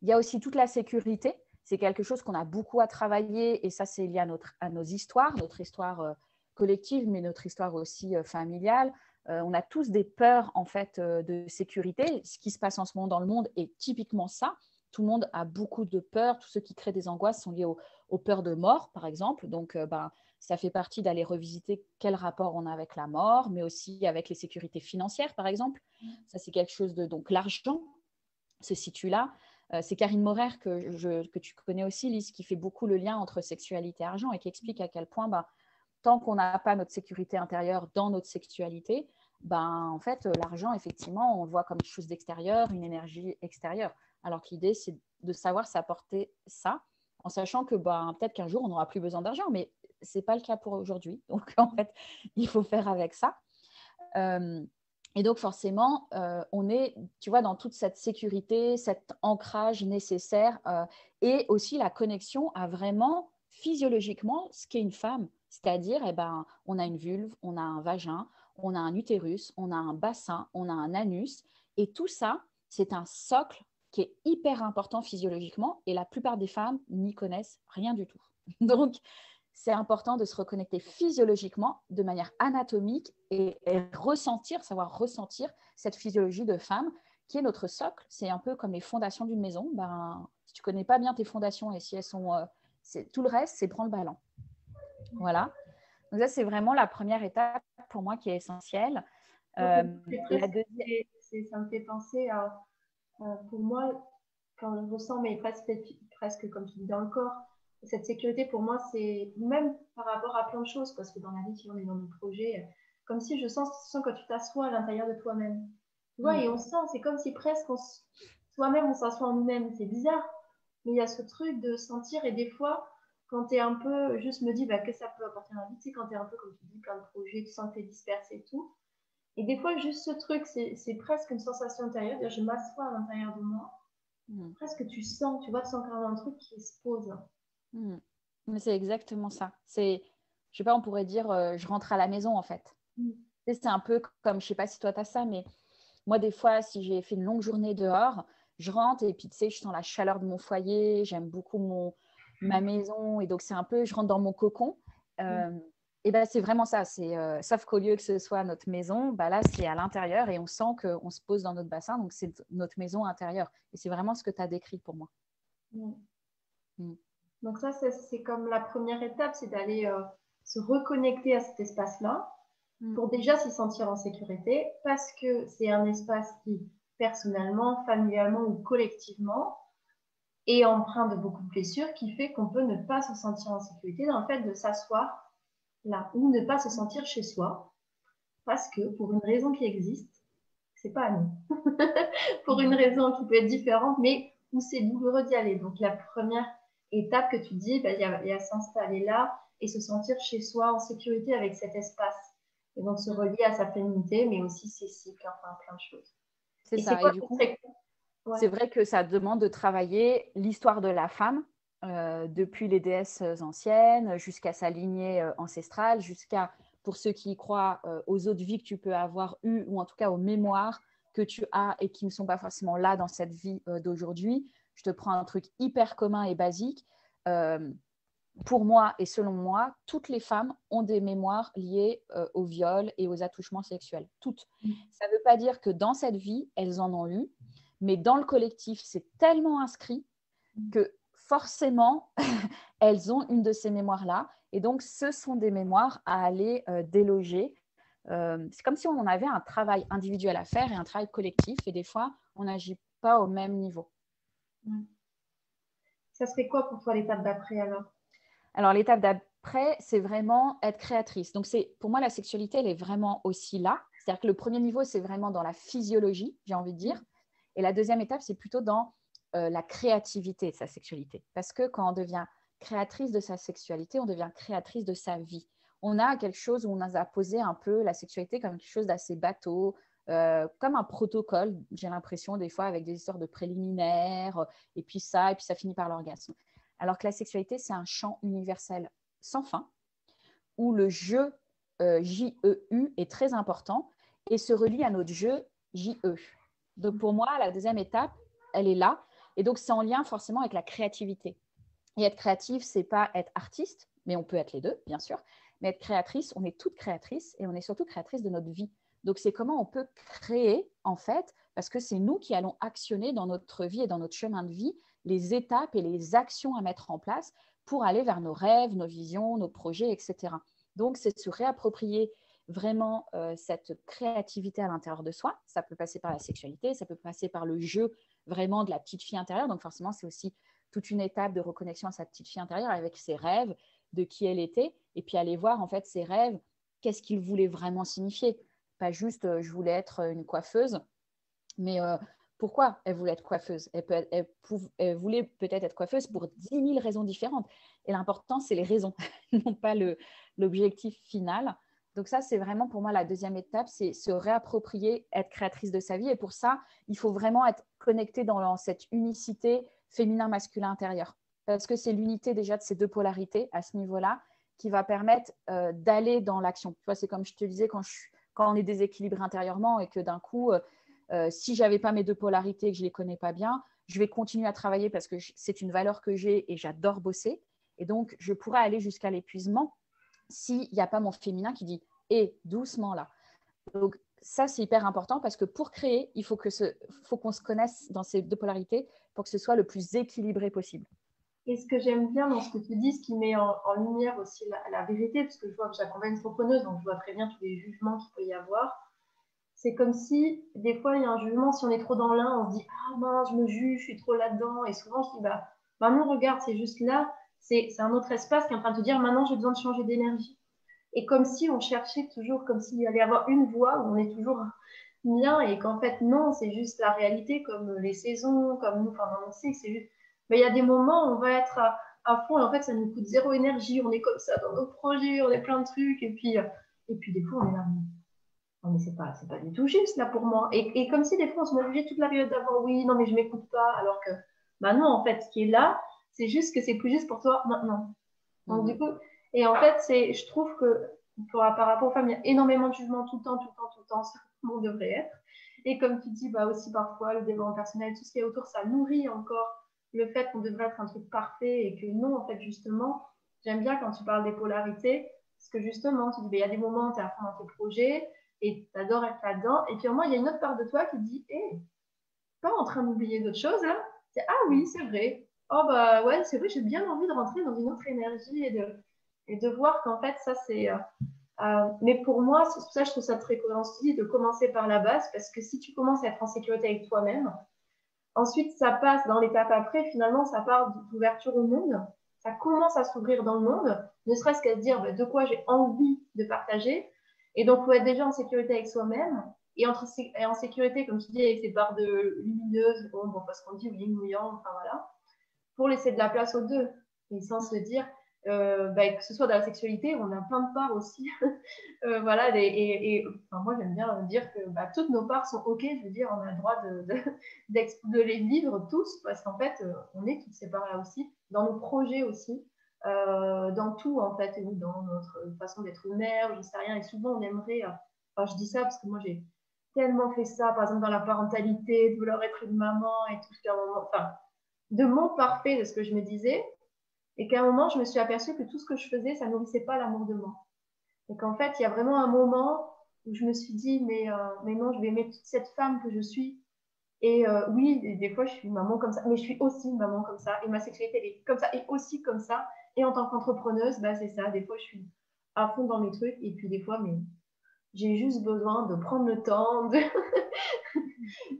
B: il y a aussi toute la sécurité. C'est quelque chose qu'on a beaucoup à travailler et ça, c'est lié à, notre, à nos histoires, notre histoire euh, collective, mais notre histoire aussi euh, familiale. On a tous des peurs en fait de sécurité. Ce qui se passe en ce moment dans le monde est typiquement ça. Tout le monde a beaucoup de peurs. Tous ceux qui créent des angoisses sont liés aux peurs de mort, par exemple. Donc, ben, ça fait partie d'aller revisiter quel rapport on a avec la mort, mais aussi avec les sécurités financières, par exemple. Mmh. Ça, c'est quelque chose de... Donc, l'argent se situe là. Euh, c'est Karine Morer que, que, tu connais aussi, Lise, qui fait beaucoup le lien entre sexualité et argent et qui explique à quel point, bah, tant qu'on n'a pas notre sécurité intérieure dans notre sexualité, ben, en fait, l'argent, effectivement, on le voit comme une chose d'extérieur, une énergie extérieure. Alors que l'idée, c'est de savoir s'apporter ça, en sachant que ben, peut-être qu'un jour, on n'aura plus besoin d'argent, mais ce n'est pas le cas pour aujourd'hui. Donc, en fait, il faut faire avec ça. Euh, et donc forcément, euh, on est, tu vois, dans toute cette sécurité, cet ancrage nécessaire euh, et aussi la connexion à vraiment physiologiquement ce qu'est une femme. C'est-à-dire, eh ben, on a une vulve, on a un vagin, on a un utérus, on a un bassin, on a un anus. Et tout ça, c'est un socle qui est hyper important physiologiquement et la plupart des femmes n'y connaissent rien du tout. Donc, c'est important de se reconnecter physiologiquement de manière anatomique et, ressentir, savoir ressentir cette physiologie de femme qui est notre socle. C'est un peu comme les fondations d'une maison. Ben, si tu connais pas bien tes fondations et si elles sont... Euh, tout le reste, c'est prendre le ballon. Voilà. Donc ça, c'est vraiment la première étape pour moi qui est essentielle.
A: Euh, la deuxième... Ça me fait penser à, pour moi, quand je ressens, mais presque, presque comme tu dis dans le corps, cette sécurité, pour moi, c'est même par rapport à plein de choses, parce que dans la vie, si on est dans nos projets, comme si je sens, sens quand tu t'assois à l'intérieur de toi-même. Tu vois, et on sent, c'est comme si presque soi-même, on s'assoit en nous-mêmes. C'est bizarre, mais il y a ce truc de sentir, et des fois, quand tu es un peu, juste me dis, bah, que ça peut apporter à la vie, tu sais, quand tu es un peu, comme tu dis, plein de projets, tu sens que tu es dispersé et tout. Et des fois, juste ce truc, c'est presque une sensation intérieure, je m'assois à l'intérieur de moi. Mm. Presque tu sens, tu vois, tu sens quand même un truc qui se pose.
B: Hmm. Mais c'est exactement ça. C'est, je sais pas, on pourrait dire, euh, je rentre à la maison en fait. Hmm. C'est un peu comme, je sais pas si toi tu as ça, mais moi des fois, si j'ai fait une longue journée dehors, je rentre et puis tu sais, je sens la chaleur de mon foyer, j'aime beaucoup mon, ma maison et donc c'est un peu, je rentre dans mon cocon. Euh, et ben c'est vraiment ça. C'est euh, sauf qu'au lieu que ce soit notre maison, bah là c'est à l'intérieur et on sent qu'on se pose dans notre bassin, donc c'est notre maison intérieure. Et c'est vraiment ce que tu as décrit pour moi.
A: Hmm. Donc ça, c'est comme la première étape, c'est d'aller euh, se reconnecter à cet espace-là mm. pour déjà s'y sentir en sécurité parce que c'est un espace qui, personnellement, familialement ou collectivement, est empreint de beaucoup de blessures qui fait qu'on peut ne pas se sentir en sécurité dans le fait de s'asseoir là ou ne pas se sentir chez soi parce que pour une raison qui existe, c'est pas à nous. pour une raison qui peut être différente, mais où c'est douloureux d'y aller. Donc la première étape que tu dis, bah, il y a, s'installer là et se sentir chez soi en sécurité avec cet espace. Et donc se relier à sa féminité, mais aussi ses cycles, enfin plein de choses.
B: C'est ça. et du coup, c'est vrai que ça demande de travailler l'histoire de la femme, euh, depuis les déesses anciennes jusqu'à sa lignée euh, ancestrale, jusqu'à, pour ceux qui y croient, euh, aux autres vies que tu peux avoir eues, ou en tout cas aux mémoires que tu as et qui ne sont pas forcément là dans cette vie d'aujourd'hui. Je te prends un truc hyper commun et basique pour moi et selon moi, toutes les femmes ont des mémoires liées euh, au viol et aux attouchements sexuels. Toutes. Mm. Ça ne veut pas dire que dans cette vie, elles en ont eu, mais dans le collectif, c'est tellement inscrit mm. que forcément, elles ont une de ces mémoires-là. Et donc, ce sont des mémoires à aller euh, déloger. Euh, c'est comme si on avait un travail individuel à faire et un travail collectif. Et des fois, on n'agit pas au même niveau.
A: Ça serait quoi pour toi l'étape d'après alors?
B: Alors, l'étape d'après, c'est vraiment être créatrice. Donc, c'est pour moi, la sexualité, elle est vraiment aussi là. C'est-à-dire que le premier niveau, c'est vraiment dans la physiologie, j'ai envie de dire. Et la deuxième étape, c'est plutôt dans euh, la créativité de sa sexualité. Parce que quand on devient créatrice de sa sexualité, on devient créatrice de sa vie. On a quelque chose où on a posé un peu la sexualité comme quelque chose d'assez bateau, euh, comme un protocole, j'ai l'impression, des fois, avec des histoires de préliminaires, et puis ça, et puis ça finit par l'orgasme. Alors que la sexualité, c'est un champ universel sans fin, où le jeu euh, J-E-U est très important et se relie à notre jeu J-E. Donc pour moi, la deuxième étape, elle est là. Et donc c'est en lien forcément avec la créativité. Et être créatif, c'est pas être artiste, mais on peut être les deux, bien sûr. Mais être créatrice, on est toutes créatrices et on est surtout créatrice de notre vie. Donc c'est comment on peut créer, en fait, parce que c'est nous qui allons actionner dans notre vie et dans notre chemin de vie les étapes et les actions à mettre en place pour aller vers nos rêves, nos visions, nos projets, etc. Donc, c'est se réapproprier vraiment euh, cette créativité à l'intérieur de soi. Ça peut passer par la sexualité, ça peut passer par le jeu vraiment de la petite fille intérieure. Donc, forcément, c'est aussi toute une étape de reconnexion à sa petite fille intérieure avec ses rêves, de qui elle était, et puis aller voir en fait ses rêves, qu'est-ce qu'ils voulaient vraiment signifier. Pas juste euh, je voulais être une coiffeuse, mais euh, pourquoi elle voulait être coiffeuse? Elle, voulait peut-être être coiffeuse pour 10 000 raisons différentes. Et l'important, c'est les raisons, non pas l'objectif final. Donc ça, c'est vraiment pour moi la deuxième étape, c'est se réapproprier, être créatrice de sa vie. Et pour ça, il faut vraiment être connecté dans cette unicité féminin-masculin intérieur. Parce que c'est l'unité déjà de ces deux polarités à ce niveau-là qui va permettre euh, d'aller dans l'action. Tu vois, c'est comme je te disais, quand, on est déséquilibré intérieurement et que d'un coup, euh, euh, si j'avais pas mes deux polarités, que je les connais pas bien, je vais continuer à travailler parce que c'est une valeur que j'ai et j'adore bosser. Et donc, je pourrais aller jusqu'à l'épuisement s'il n'y a pas mon féminin qui dit et doucement là. Donc, ça, c'est hyper important parce que pour créer, il faut qu'on faut se connaisse dans ces deux polarités pour que ce soit le plus équilibré possible.
A: Et ce que j'aime bien dans ce que tu dis, ce qui met en, lumière aussi la, vérité, parce que je vois que j'accompagne entrepreneuse, donc je vois très bien tous les jugements qu'il peut y avoir c'est comme si, des fois, il y a un jugement, si on est trop dans l'un, on se dit Ah mince, je me juge, je suis trop là-dedans. Et souvent, je dis Bah, maintenant, regarde, c'est juste là, c'est un autre espace qui est en train de te dire Maintenant, j'ai besoin de changer d'énergie. Et comme si on cherchait toujours, comme s'il allait y avoir une voie où on est toujours bien, et qu'en fait, non, c'est juste la réalité, comme les saisons, comme nous, enfin, on sait c'est juste. Mais il y a des moments où on va être à, fond, et en fait, ça nous coûte zéro énergie, on est comme ça dans nos projets, on est plein de trucs, et puis, et puis des fois, on est là non mais c'est pas, pas du tout juste là pour moi. Et, comme si des fois on se jugeait toute la période d'avant, oui, non mais je m'écoute pas, alors que, bah non, en fait, ce qui est là, c'est juste que c'est plus juste pour toi maintenant. Donc du mhm. coup, et en fait, c'est, je trouve que par rapport aux femmes, il y a énormément de jugements tout le temps, tout le temps, tout le temps, ça on devrait être. Et comme tu dis, bah aussi parfois le développement personnel, tout ce qui est autour, ça nourrit encore le fait qu'on devrait être un truc parfait et que non, en fait, justement, j'aime bien quand tu parles des polarités, parce que justement, tu dis, bah, il y a des moments où tu es à fond dans tes projets, et tu adores être là-dedans. Et puis au moins, il y a une autre part de toi qui dit Hé, pas en train d'oublier d'autres choses là C'est Ah oui, c'est vrai. Oh bah ouais, c'est vrai, j'ai bien envie de rentrer dans une autre énergie et de, et de voir qu'en fait, ça c'est. Euh, euh, mais pour moi, c'est ça je trouve ça très cohérent de commencer par la base parce que si tu commences à être en sécurité avec toi-même, ensuite ça passe dans l'étape après, finalement, ça part d'ouverture au monde. Ça commence à s'ouvrir dans le monde, ne serait-ce qu'à se dire bah, de quoi j'ai envie de partager et donc, il faut être déjà en sécurité avec soi-même et, entre, en sécurité, comme tu dis, avec ses barres de lumineuses, bon, parce qu'on dit oui, mouillant, enfin voilà, pour laisser de la place aux deux. Et sans se dire, euh, bah, que ce soit dans la sexualité, on a plein de parts aussi. euh, voilà, et, moi j'aime bien dire que bah, toutes nos parts sont ok, je veux dire, on a le droit de, de, les vivre tous, parce qu'en fait, euh, on est toutes ces parts-là aussi, dans nos projets aussi, dans tout en fait, et dans notre façon d'être mère, je sais rien, et souvent on aimerait, enfin je dis ça parce que moi j'ai tellement fait ça, par exemple dans la parentalité, de vouloir être une maman et tout, un moment, enfin, de mon parfait de ce que je me disais, et qu'à un moment, je me suis aperçue que tout ce que je faisais, ça nourrissait pas l'amour de moi. Et qu'en fait, il y a vraiment un moment où je me suis dit, mais, euh, mais non, je vais aimer toute cette femme que je suis. Et euh, oui, des fois, je suis maman comme ça, mais je suis aussi maman comme ça. Et ma sexualité, est comme ça, et aussi comme ça. Et en tant qu'entrepreneuse, bah, c'est ça. Des fois, je suis à fond dans mes trucs. Et puis, des fois, mais j'ai juste besoin de prendre le temps, de,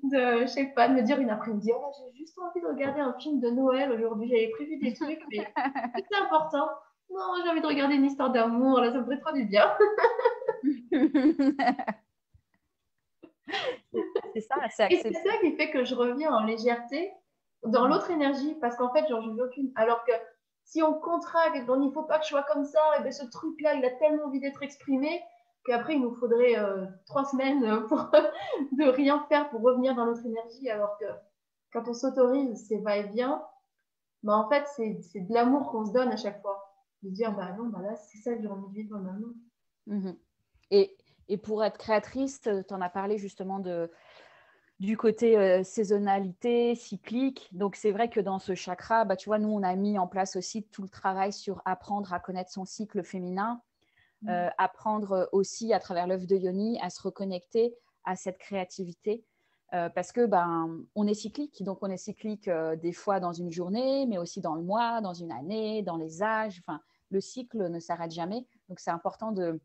A: de je sais pas, de me dire une après-midi, oh, j'ai juste envie de regarder un film de Noël aujourd'hui, j'avais prévu des trucs, mais c'est important. Non, j'ai envie de regarder une histoire d'amour, là, ça me ferait trop du bien. c'est ça, c'est Et c'est ça qui fait que je reviens en légèreté dans l'autre énergie, parce qu'en fait, genre, je veux aucune. Alors que si on contracte, il ne faut pas que je sois comme ça, et bien ce truc-là, il a tellement envie d'être exprimé, qu'après, il nous faudrait euh, trois semaines euh, pour de rien faire pour revenir dans notre énergie, alors que quand on s'autorise ces va-et-vient, bah, en fait, c'est de l'amour qu'on se donne à chaque fois. De dire, bah non, bah là, c'est ça que j'ai envie de vivre maintenant.
B: Mhm. Et, et, pour être créatrice, tu en as parlé justement de, du côté euh, saisonnalité, cyclique. Donc, c'est vrai que dans ce chakra, bah, tu vois, nous, on a mis en place aussi tout le travail sur apprendre à connaître son cycle féminin euh, apprendre aussi à travers l'œuvre de Yoni à se reconnecter à cette créativité. Euh, parce que ben, on est cyclique, donc on est cyclique euh, des fois dans une journée, mais aussi dans le mois, dans une année, dans les âges. Enfin, le cycle ne s'arrête jamais. Donc c'est important de,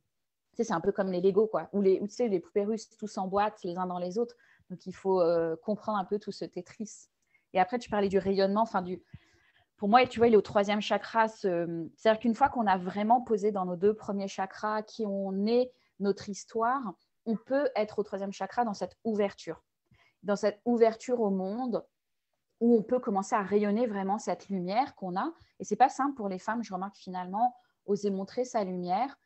B: c'est un peu comme les Lego, quoi, ou les, tu sais, les poupées russes tous s'emboîtent les uns dans les autres. Donc il faut comprendre un peu tout ce Tetris. Et après, tu parlais du rayonnement, enfin du, pour moi, tu vois, il est au troisième chakra. C'est-à-dire qu'une fois qu'on a vraiment posé dans nos deux premiers chakras qui on est, notre histoire, on peut être au troisième chakra dans cette ouverture, dans cette ouverture au monde où on peut commencer à rayonner vraiment cette lumière qu'on a. Et c'est pas simple pour les femmes. Je remarque finalement, oser montrer sa lumière,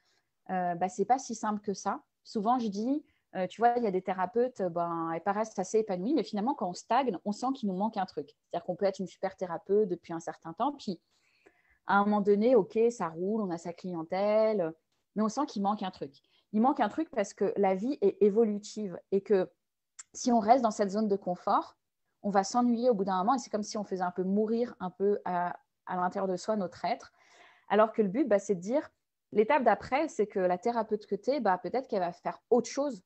B: euh, bah, c'est pas si simple que ça. Souvent, je dis, euh, tu vois, il y a des thérapeutes, euh, ben, elles paraissent assez épanouies, mais finalement, quand on stagne, on sent qu'il nous manque un truc. C'est-à-dire qu'on peut être une super thérapeute depuis un certain temps, puis à un moment donné, OK, ça roule, on a sa clientèle, mais on sent qu'il manque un truc. Il manque un truc parce que la vie est évolutive et que si on reste dans cette zone de confort, on va s'ennuyer au bout d'un moment et c'est comme si on faisait un peu mourir un peu à, l'intérieur de soi notre être. Alors que le but, bah, c'est de dire, l'étape d'après, c'est que la thérapeute que tu es, bah, peut-être qu'elle va faire autre chose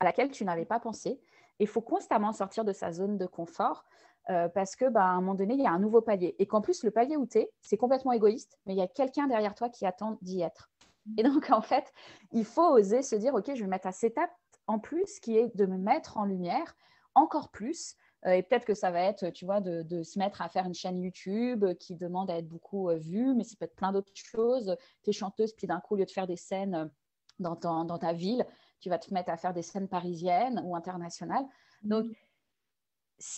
B: à laquelle tu n'avais pas pensé. Il faut constamment sortir de sa zone de confort euh, parce que bah, à un moment donné, il y a un nouveau palier. Et qu'en plus, le palier où tu es, c'est complètement égoïste, mais il y a quelqu'un derrière toi qui attend d'y être. Et donc, en fait, il faut oser se dire, OK, je vais mettre à cette étape en plus, qui est de me mettre en lumière encore plus. Euh, et peut-être que ça va être, tu vois, de, se mettre à faire une chaîne YouTube qui demande à être beaucoup euh, vue, mais c'est peut être plein d'autres choses. Tu es chanteuse, puis d'un coup, au lieu de faire des scènes dans, dans ta ville, tu vas te mettre à faire des scènes parisiennes ou internationales. Donc, mhm.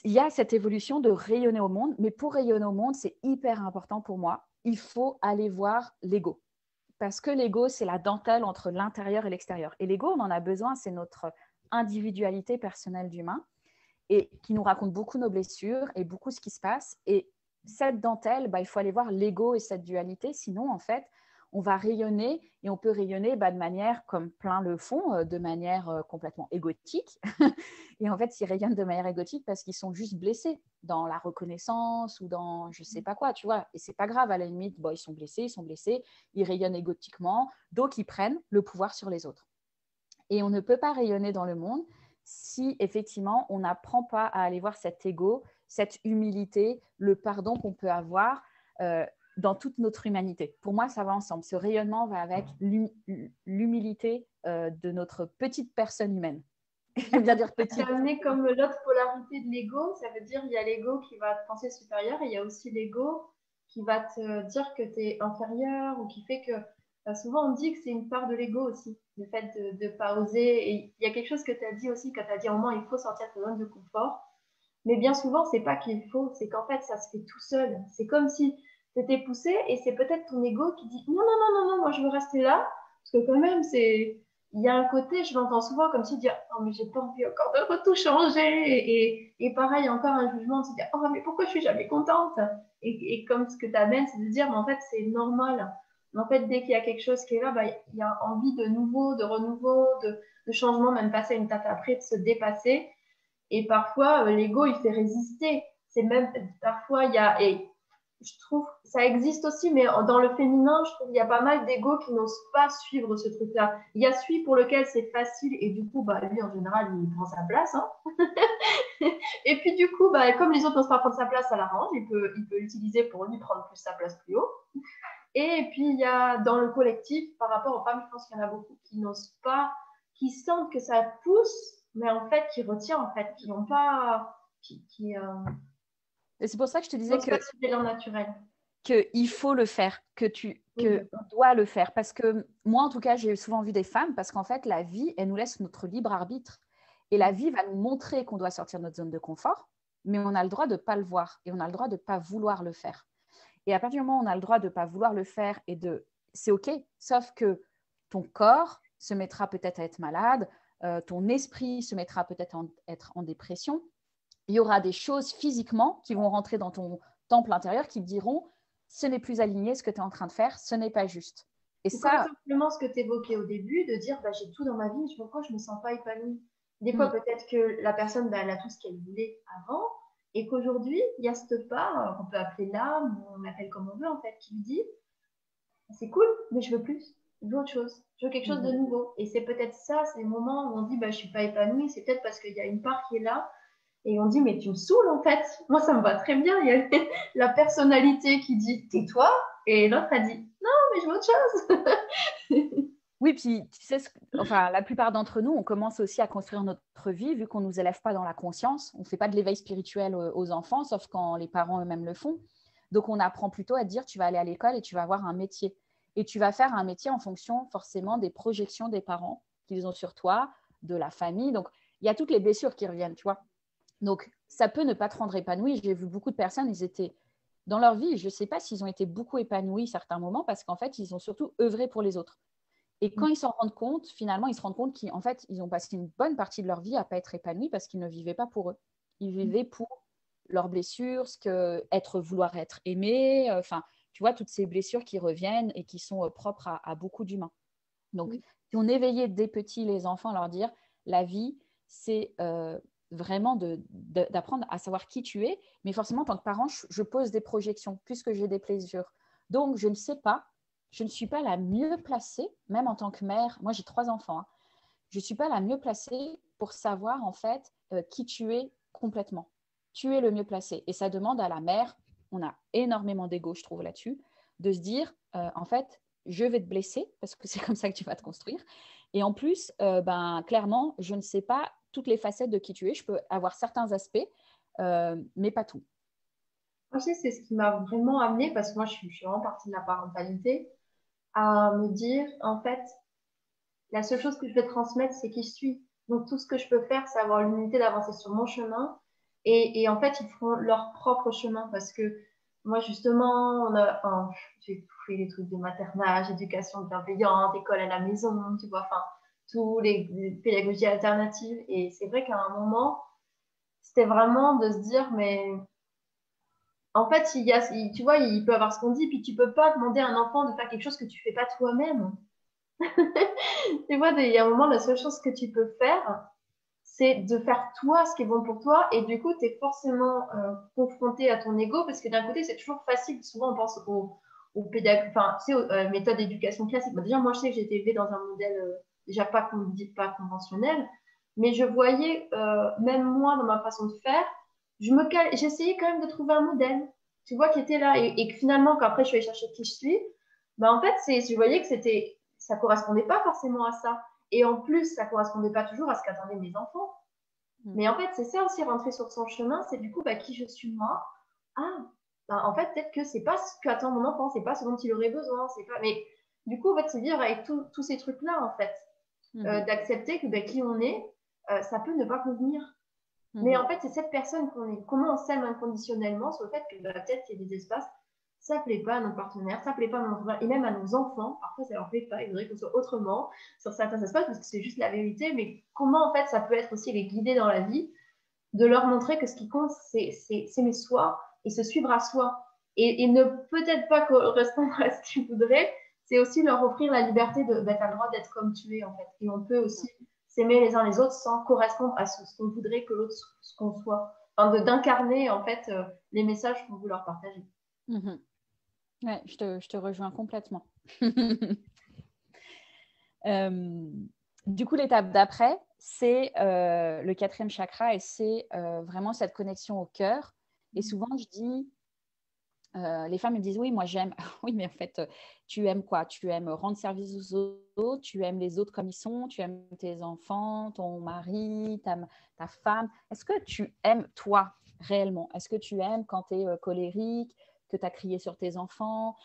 B: il y a cette évolution de rayonner au monde, mais pour rayonner au monde, c'est hyper important pour moi. Il faut aller voir l'ego. Parce que l'ego, c'est la dentelle entre l'intérieur et l'extérieur. Et l'ego, on en a besoin, c'est notre individualité personnelle d'humain et qui nous raconte beaucoup nos blessures et beaucoup ce qui se passe. Et cette dentelle, bah, il faut aller voir l'ego et cette dualité. Sinon, en fait, on va rayonner et on peut rayonner bah, de manière, comme plein le font, euh, de manière euh, complètement égotique. et en fait, ils rayonnent de manière égotique parce qu'ils sont juste blessés dans la reconnaissance ou dans je sais pas quoi, tu vois. Et c'est pas grave, à la limite, ils sont blessés, ils sont blessés, ils rayonnent égotiquement, donc ils prennent le pouvoir sur les autres. Et on ne peut pas rayonner dans le monde si effectivement on n'apprend pas à aller voir cet ego, cette humilité, le pardon qu'on peut avoir. Euh, dans toute notre humanité. Pour moi, ça va ensemble. Ce rayonnement va avec l'humilité euh, de notre petite personne humaine.
A: J'aime bien dire petite. C'est comme l'autre polarité de l'ego. Ça veut dire il y a l'ego qui va te penser supérieur et il y a aussi l'ego qui va te dire que tu es inférieur ou qui fait que. Bah, souvent, on dit que c'est une part de l'ego aussi, le fait de ne pas oser. Et il y a quelque chose que tu as dit aussi quand tu as dit un moment il faut sortir de sa zone de confort. Mais bien souvent, c'est pas qu'il faut, c'est qu'en fait, ça se fait tout seul. C'est comme si t'es poussé et c'est peut-être ton ego qui dit non, non, non, non, non, moi je veux rester là. Parce que quand même, c'est il y a un côté, je l'entends souvent comme si dire oh mais j'ai pas envie encore de tout changer. Et, et, pareil encore un jugement de se dire oh mais pourquoi je suis jamais contente? Et, et comme ce que tu amènes c'est de dire mais en fait c'est normal. En fait dès qu'il y a quelque chose qui est là bah, il y a envie de nouveau de renouveau de, de changement même passer une étape après de se dépasser. Et parfois euh, l'ego il fait résister. C'est même parfois il y a et je trouve, ça existe aussi, mais dans le féminin, je trouve qu'il y a pas mal d'ego qui n'osent pas suivre ce truc-là. Il y a celui pour lequel c'est facile et du coup, bah, lui, en général, il prend sa place. Hein. et puis, du coup, bah, comme les autres n'osent pas prendre sa place, ça l'arrange. Il peut, il peut l'utiliser pour lui prendre plus sa place plus haut. Et puis, il y a dans le collectif, par rapport aux femmes, je pense qu'il y en a beaucoup qui n'osent pas, qui sentent que ça pousse, mais en fait, qui retirent, en fait, qui n'ont pas. Euh,
B: et c'est pour ça que je te disais que naturel. qu'il faut le faire, que tu que dois le faire. Parce que moi, en tout cas, j'ai souvent vu des femmes parce qu'en fait, la vie, elle nous laisse notre libre arbitre. Et la vie va nous montrer qu'on doit sortir de notre zone de confort, mais on a le droit de ne pas le voir et on a le droit de ne pas vouloir le faire. Et à partir du moment où on a le droit de ne pas vouloir le faire et de... C'est OK, sauf que ton corps se mettra peut-être à être malade, euh, ton esprit se mettra peut-être à être en dépression, il y aura des choses physiquement qui vont rentrer dans ton temple intérieur qui te diront ce n'est plus aligné ce que tu es en train de faire, ce n'est pas juste.
A: Et ça. simplement ce que tu évoquais au début, de dire bah, j'ai tout dans ma vie, pourquoi je ne me sens pas épanouie Des fois, mm. peut-être que la personne, bah, elle a tout ce qu'elle voulait avant, et qu'aujourd'hui, il y a cette part, qu'on peut appeler l'âme, on l'appelle comme on veut, en fait, qui lui dit c'est cool, mais je veux plus, je veux autre chose, je veux quelque chose de mm. nouveau. Et c'est peut-être ça, c'est le moment où on dit bah, je ne suis pas épanouie, c'est peut-être parce qu'il y a une part qui est là et on dit, mais tu me saoules en fait. Moi, ça me va très bien. Il y a la personnalité qui dit, tais-toi. Et l'autre a dit, non, mais je veux autre
B: chose. oui, puis tu sais, enfin, la plupart d'entre nous, on commence aussi à construire notre vie vu qu'on ne nous élève pas dans la conscience. On ne fait pas de l'éveil spirituel aux enfants, sauf quand les parents eux-mêmes le font. Donc, on apprend plutôt à dire, tu vas aller à l'école et tu vas avoir un métier. Et tu vas faire un métier en fonction forcément des projections des parents qu'ils ont sur toi, de la famille. Donc, il y a toutes les blessures qui reviennent, tu vois. Donc, ça peut ne pas te rendre épanoui. J'ai vu beaucoup de personnes, ils étaient dans leur vie, je ne sais pas s'ils ont été beaucoup épanouis certains moments parce qu'en fait, ils ont surtout œuvré pour les autres. Et quand mm. ils s'en rendent compte, finalement, ils se rendent compte qu'en fait, ils ont passé une bonne partie de leur vie à pas être épanouis parce qu'ils ne vivaient pas pour eux. Ils mm. vivaient pour leurs blessures, ce que être, vouloir être aimé, euh, enfin, tu vois, toutes ces blessures qui reviennent et qui sont euh, propres à, beaucoup d'humains. Donc, si on éveillait des petits les enfants, leur dire, la vie, c'est euh, vraiment d'apprendre à savoir qui tu es. Mais forcément, en tant que parent, je, pose des projections puisque j'ai des plaisirs. Donc, je ne sais pas, je ne suis pas la mieux placée, même en tant que mère. Moi, j'ai trois enfants. Hein. je ne suis pas la mieux placée pour savoir en fait euh, qui tu es complètement. Tu es le mieux placé. Et ça demande à la mère, on a énormément d'ego, je trouve, là-dessus, de se dire, euh, en fait, je vais te blesser parce que c'est comme ça que tu vas te construire. Et en plus, euh, ben, clairement, je ne sais pas toutes les facettes de qui tu es. Je peux avoir certains aspects, euh, mais pas tout.
A: Moi, c'est ce qui m'a vraiment amené, parce que moi, je suis, vraiment partie de la parentalité, à me dire, en fait, la seule chose que je vais transmettre, c'est qui je suis. Donc, tout ce que je peux faire, c'est avoir l'unité d'avancer sur mon chemin. Et, en fait, ils feront leur propre chemin parce que moi, justement, a, j'ai fait les trucs de maternage, éducation bienveillante, école à la maison, tu vois, enfin, tous les, pédagogies alternatives. Et c'est vrai qu'à un moment, c'était vraiment de se dire, mais en fait, il y a, tu vois, il peut avoir ce qu'on dit, puis tu peux pas demander à un enfant de faire quelque chose que tu fais pas toi-même. tu vois, il y a un moment, la seule chose que tu peux faire, c'est de faire toi ce qui est bon pour toi. Et du coup, tu es forcément euh, confronté à ton ego, parce que d'un côté, c'est toujours facile. Souvent, on pense aux, tu sais, aux euh, méthodes d'éducation classique. déjà, moi, je sais que j'ai été élevée dans un modèle euh, déjà pas, dit, pas conventionnel, mais je voyais, euh, même moi, dans ma façon de faire, je j'essayais quand même de trouver un modèle, tu vois, qui était là, et, que finalement, quand après je suis allée chercher qui je suis, bah, en fait, je voyais que c'était, ça correspondait pas forcément à ça. Et en plus, ça correspondait pas toujours à ce qu'attendaient mes enfants. Hmm. Mais en fait, c'est ça aussi, rentrer sur son chemin, c'est du coup, bah, qui je suis moi. Ah, bah, en fait, peut-être que c'est pas ce qu'attend mon enfant, c'est pas ce dont il aurait besoin, c'est pas. Mais du coup, en fait, c'est dire avec tous ces trucs-là, en fait, euh, mhm. d'accepter que ben, qui on est, euh, ça peut ne pas convenir. Mais mhm. en fait, c'est cette personne qu'on est. Comment on s'aime inconditionnellement sur le fait que ben, peut-être qu'il y a des espaces, ça plaît pas à nos partenaires, ça plaît pas à nos et même à nos enfants. Parfois, ça leur plaît pas. Ils voudraient qu'on soit autrement sur certains aspects parce que c'est juste la vérité. Mais comment en fait ça peut être aussi les guider dans la vie, de leur montrer que ce qui compte, c'est s'aimer soi et se suivre à soi et, ne peut-être pas correspondre à ce qu'ils voudraient. C'est aussi leur offrir la liberté de, bah, le droit d'être comme tu es en fait. Et on peut aussi s'aimer les uns les autres sans correspondre à ce, qu'on voudrait que l'autre qu'on soit. Enfin, d'incarner en fait euh, les messages qu'on veut leur partager.
B: Mm-hmm. Ouais, je te, je te, rejoins complètement. Euh, du coup, l'étape d'après, c'est euh, le quatrième chakra et c'est euh, vraiment cette connexion au cœur. Et souvent, je dis, les femmes me disent oui, moi j'aime. oui, mais en fait, tu aimes quoi? Tu aimes rendre service aux autres, tu aimes les autres comme ils sont, tu aimes tes enfants, ton mari, ta, ta femme. Est-ce que tu aimes toi réellement? Est-ce que tu aimes quand tu es colérique que tu as crié sur tes enfants,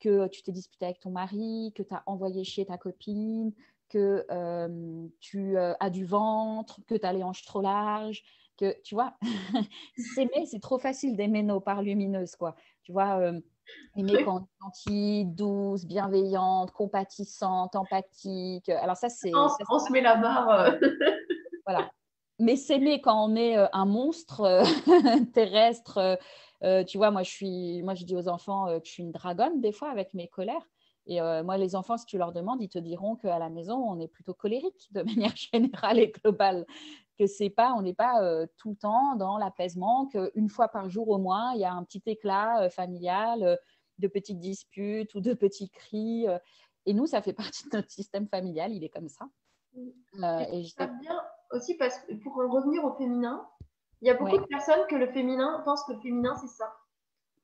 B: que tu t'es disputé avec ton mari, que tu as envoyé chier ta copine, que euh, tu euh, as du ventre, que tu as les hanches trop larges, que tu vois, s'aimer, c'est trop facile d'aimer nos parts lumineuses, quoi. Tu vois, euh, aimer quand on est gentille, douce, bienveillante, compatissante, empathique. Alors ça, c'est...
A: On, on se met la barre.
B: voilà. Mais s'aimer quand on est un monstre terrestre euh, tu vois, moi je, suis, moi, je dis aux enfants euh, que je suis une dragonne des fois avec mes colères. Et euh, moi, les enfants, si tu leur demandes, ils te diront qu'à la maison, on est plutôt colérique de manière générale et globale. Que c'est pas, on n'est pas tout le temps dans l'apaisement, qu'une fois par jour au moins, il y a un petit éclat familial, de petites disputes ou de petits cris. et nous, ça fait partie de notre système familial, il est comme ça.
A: et je bien aussi parce que pour en revenir au féminin, il y a beaucoup de personnes que le féminin pensent que le féminin, c'est ça.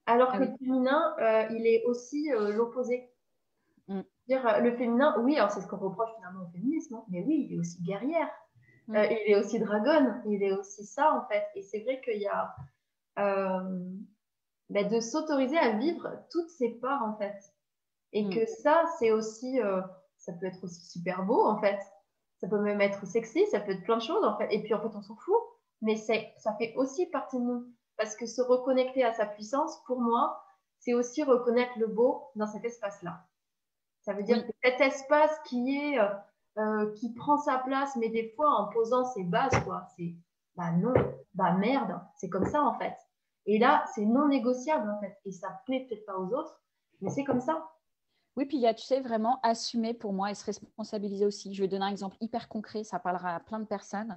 A: Alors ah que le féminin, euh, il est aussi euh, l'opposé. Mm. Dire euh, le féminin, oui, alors c'est ce qu'on reproche finalement au féminisme, hein, mais oui, il est aussi guerrière, mm. il est aussi dragonne, il est aussi ça en fait. Et c'est vrai qu'il y a ben, de s'autoriser à vivre toutes ces parts en fait. Et mm. que ça, c'est aussi, ça peut être aussi super beau en fait. Ça peut même être sexy, ça peut être plein de choses en fait. Et puis en fait, on s'en fout mais ça fait aussi partie de nous. Parce que se reconnecter à sa puissance, pour moi, c'est aussi reconnaître le beau dans cet espace-là. Ça veut dire que cet espace qui est, euh, qui prend sa place, mais des fois en posant ses bases, quoi. C'est, bah non, bah merde, c'est comme ça en fait. Et là, c'est non négociable en fait. Et ça plaît peut-être pas aux autres, mais c'est comme ça.
B: Oui, puis il y a, tu sais, vraiment assumer pour moi et se responsabiliser aussi. Je vais donner un exemple hyper concret, ça parlera à plein de personnes